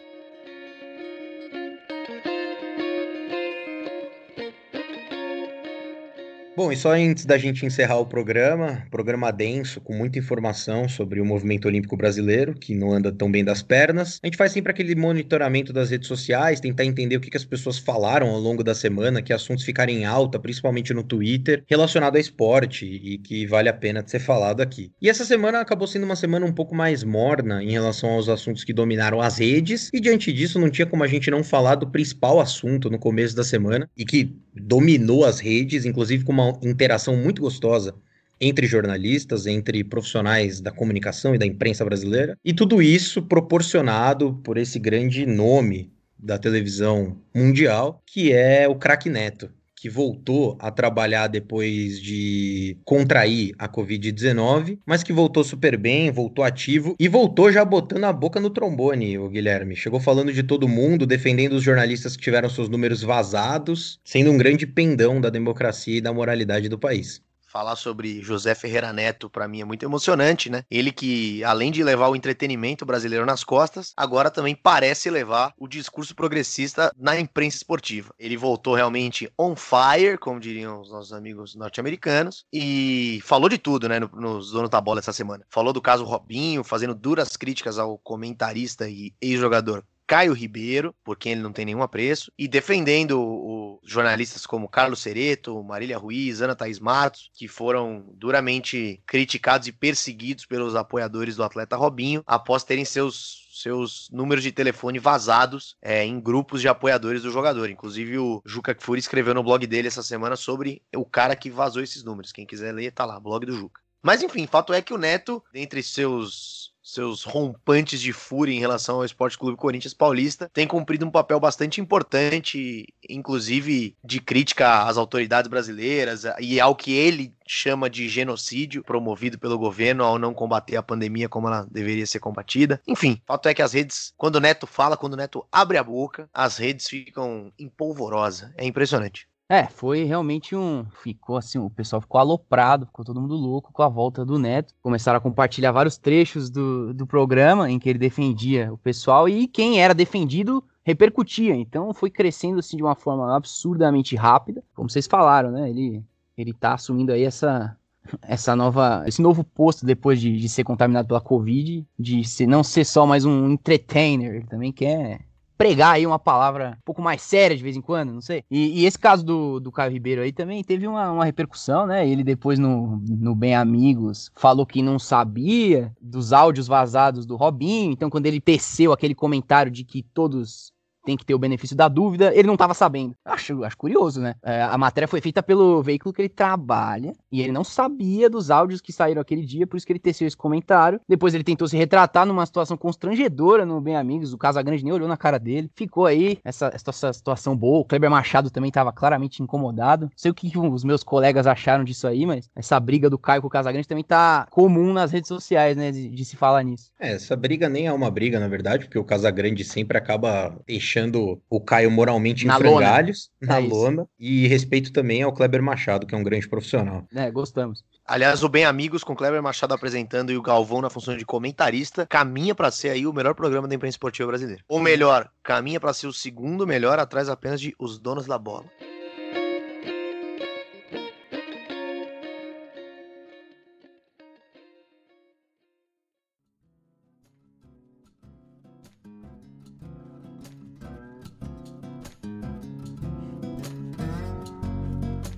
Bom, e só antes da gente encerrar o programa, programa denso, com muita informação sobre o movimento olímpico brasileiro, que não anda tão bem das pernas. A gente faz sempre aquele monitoramento das redes sociais, tentar entender o que, que as pessoas falaram ao longo da semana, que assuntos ficarem em alta, principalmente no Twitter, relacionado a esporte e que vale a pena de ser falado aqui. E essa semana acabou sendo uma semana um pouco mais morna em relação aos assuntos que dominaram as redes, e diante disso não tinha como a gente não falar do principal assunto no começo da semana e que dominou as redes, inclusive com uma interação muito gostosa entre jornalistas, entre profissionais da comunicação e da imprensa brasileira, e tudo isso proporcionado por esse grande nome da televisão mundial, que é o craque Neto que voltou a trabalhar depois de contrair a Covid-19, mas que voltou super bem, voltou ativo e voltou já botando a boca no trombone, o Guilherme. Chegou falando de todo mundo, defendendo os jornalistas que tiveram seus números vazados, sendo um grande pendão da democracia e da moralidade do país falar sobre José Ferreira Neto para mim é muito emocionante, né? Ele que além de levar o entretenimento brasileiro nas costas, agora também parece levar o discurso progressista na imprensa esportiva. Ele voltou realmente on fire, como diriam os nossos amigos norte-americanos, e falou de tudo, né, nos donos da bola essa semana. Falou do caso Robinho, fazendo duras críticas ao comentarista e ex-jogador Caio Ribeiro, por quem ele não tem nenhum apreço, e defendendo o, jornalistas como Carlos Cereto, Marília Ruiz, Ana Thaís Matos, que foram duramente criticados e perseguidos pelos apoiadores do atleta Robinho após terem seus seus números de telefone vazados é, em grupos de apoiadores do jogador. Inclusive, o Juca Kfouri escreveu no blog dele essa semana sobre o cara que vazou esses números. Quem quiser ler, tá lá, blog do Juca. Mas enfim, fato é que o Neto, dentre seus seus rompantes de fúria em relação ao Esporte Clube Corinthians Paulista, tem cumprido um papel bastante importante, inclusive de crítica às autoridades brasileiras e ao que ele chama de genocídio promovido pelo governo ao não combater a pandemia como ela deveria ser combatida. Enfim, fato é que as redes, quando o Neto fala, quando o Neto abre a boca, as redes ficam em polvorosa. É impressionante. É, foi realmente um. Ficou assim, o pessoal ficou aloprado, ficou todo mundo louco com a volta do Neto. Começaram a compartilhar vários trechos do, do programa em que ele defendia o pessoal e quem era defendido repercutia. Então foi crescendo assim de uma forma absurdamente rápida. Como vocês falaram, né? Ele, ele tá assumindo aí essa, essa nova, esse novo posto depois de, de ser contaminado pela Covid, de ser, não ser só mais um entertainer, ele também quer pregar aí uma palavra um pouco mais séria de vez em quando, não sei. E, e esse caso do, do Caio Ribeiro aí também teve uma, uma repercussão, né? Ele depois no, no Bem Amigos falou que não sabia dos áudios vazados do Robinho, então quando ele teceu aquele comentário de que todos tem que ter o benefício da dúvida, ele não estava sabendo. Acho, acho curioso, né? É, a matéria foi feita pelo veículo que ele trabalha e ele não sabia dos áudios que saíram aquele dia, por isso que ele teceu esse comentário. Depois ele tentou se retratar numa situação constrangedora no Bem Amigos, o Casagrande nem olhou na cara dele. Ficou aí essa, essa situação boa. O Kleber Machado também estava claramente incomodado. Não sei o que os meus colegas acharam disso aí, mas essa briga do Caio com o Casagrande também tá comum nas redes sociais, né? De, de se falar nisso. É, essa briga nem é uma briga, na verdade, porque o Casagrande sempre acaba deixando o Caio moralmente na em frangalhos, lona. na é lona. E respeito também ao Kleber Machado, que é um grande profissional. É, gostamos. Aliás, o Bem Amigos com Kleber Machado apresentando e o Galvão na função de comentarista caminha para ser aí o melhor programa da imprensa esportiva brasileira. Ou melhor, caminha para ser o segundo melhor atrás apenas de Os Donos da Bola.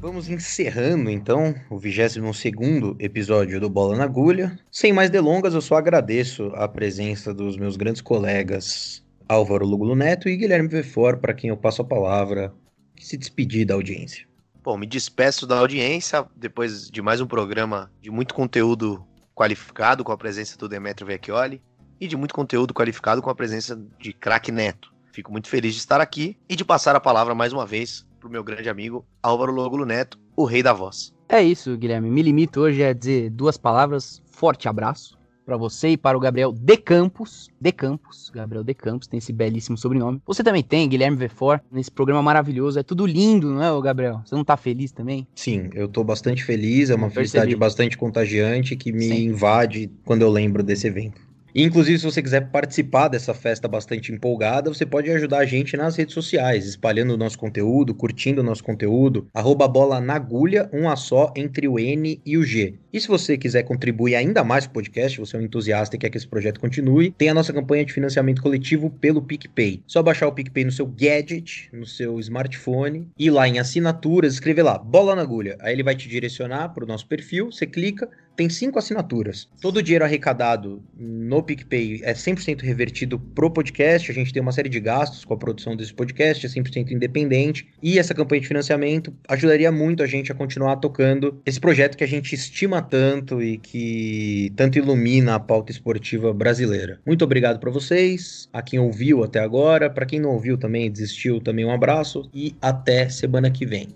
Vamos encerrando então o 22 episódio do Bola na Agulha. Sem mais delongas, eu só agradeço a presença dos meus grandes colegas Álvaro Lugulo Neto e Guilherme Vefor, para quem eu passo a palavra, se despedir da audiência. Bom, me despeço da audiência depois de mais um programa de muito conteúdo qualificado com a presença do Demetrio Vecchioli e de muito conteúdo qualificado com a presença de Crack Neto. Fico muito feliz de estar aqui e de passar a palavra mais uma vez pro meu grande amigo Álvaro Logulo Neto, o rei da voz. É isso, Guilherme. Me limito hoje a dizer duas palavras. Forte abraço para você e para o Gabriel De Campos. De Campos, Gabriel De Campos, tem esse belíssimo sobrenome. Você também tem, Guilherme Vefor, nesse programa maravilhoso. É tudo lindo, não é, Gabriel? Você não tá feliz também? Sim, eu tô bastante feliz. É uma felicidade bastante contagiante que me Sim. invade quando eu lembro desse evento. Inclusive, se você quiser participar dessa festa bastante empolgada, você pode ajudar a gente nas redes sociais, espalhando o nosso conteúdo, curtindo o nosso conteúdo, arroba bola na agulha, um a só entre o N e o G. E se você quiser contribuir ainda mais com o podcast, você é um entusiasta e quer que esse projeto continue, tem a nossa campanha de financiamento coletivo pelo PicPay. Só baixar o PicPay no seu gadget, no seu smartphone, ir lá em assinaturas, escrever lá, bola na agulha. Aí ele vai te direcionar para o nosso perfil, você clica, tem cinco assinaturas. Todo o dinheiro arrecadado no PicPay é 100% revertido pro podcast. A gente tem uma série de gastos com a produção desse podcast, é 100% independente. E essa campanha de financiamento ajudaria muito a gente a continuar tocando esse projeto que a gente estima tanto e que tanto ilumina a pauta esportiva brasileira. Muito obrigado para vocês, a quem ouviu até agora, para quem não ouviu também, desistiu, também um abraço e até semana que vem.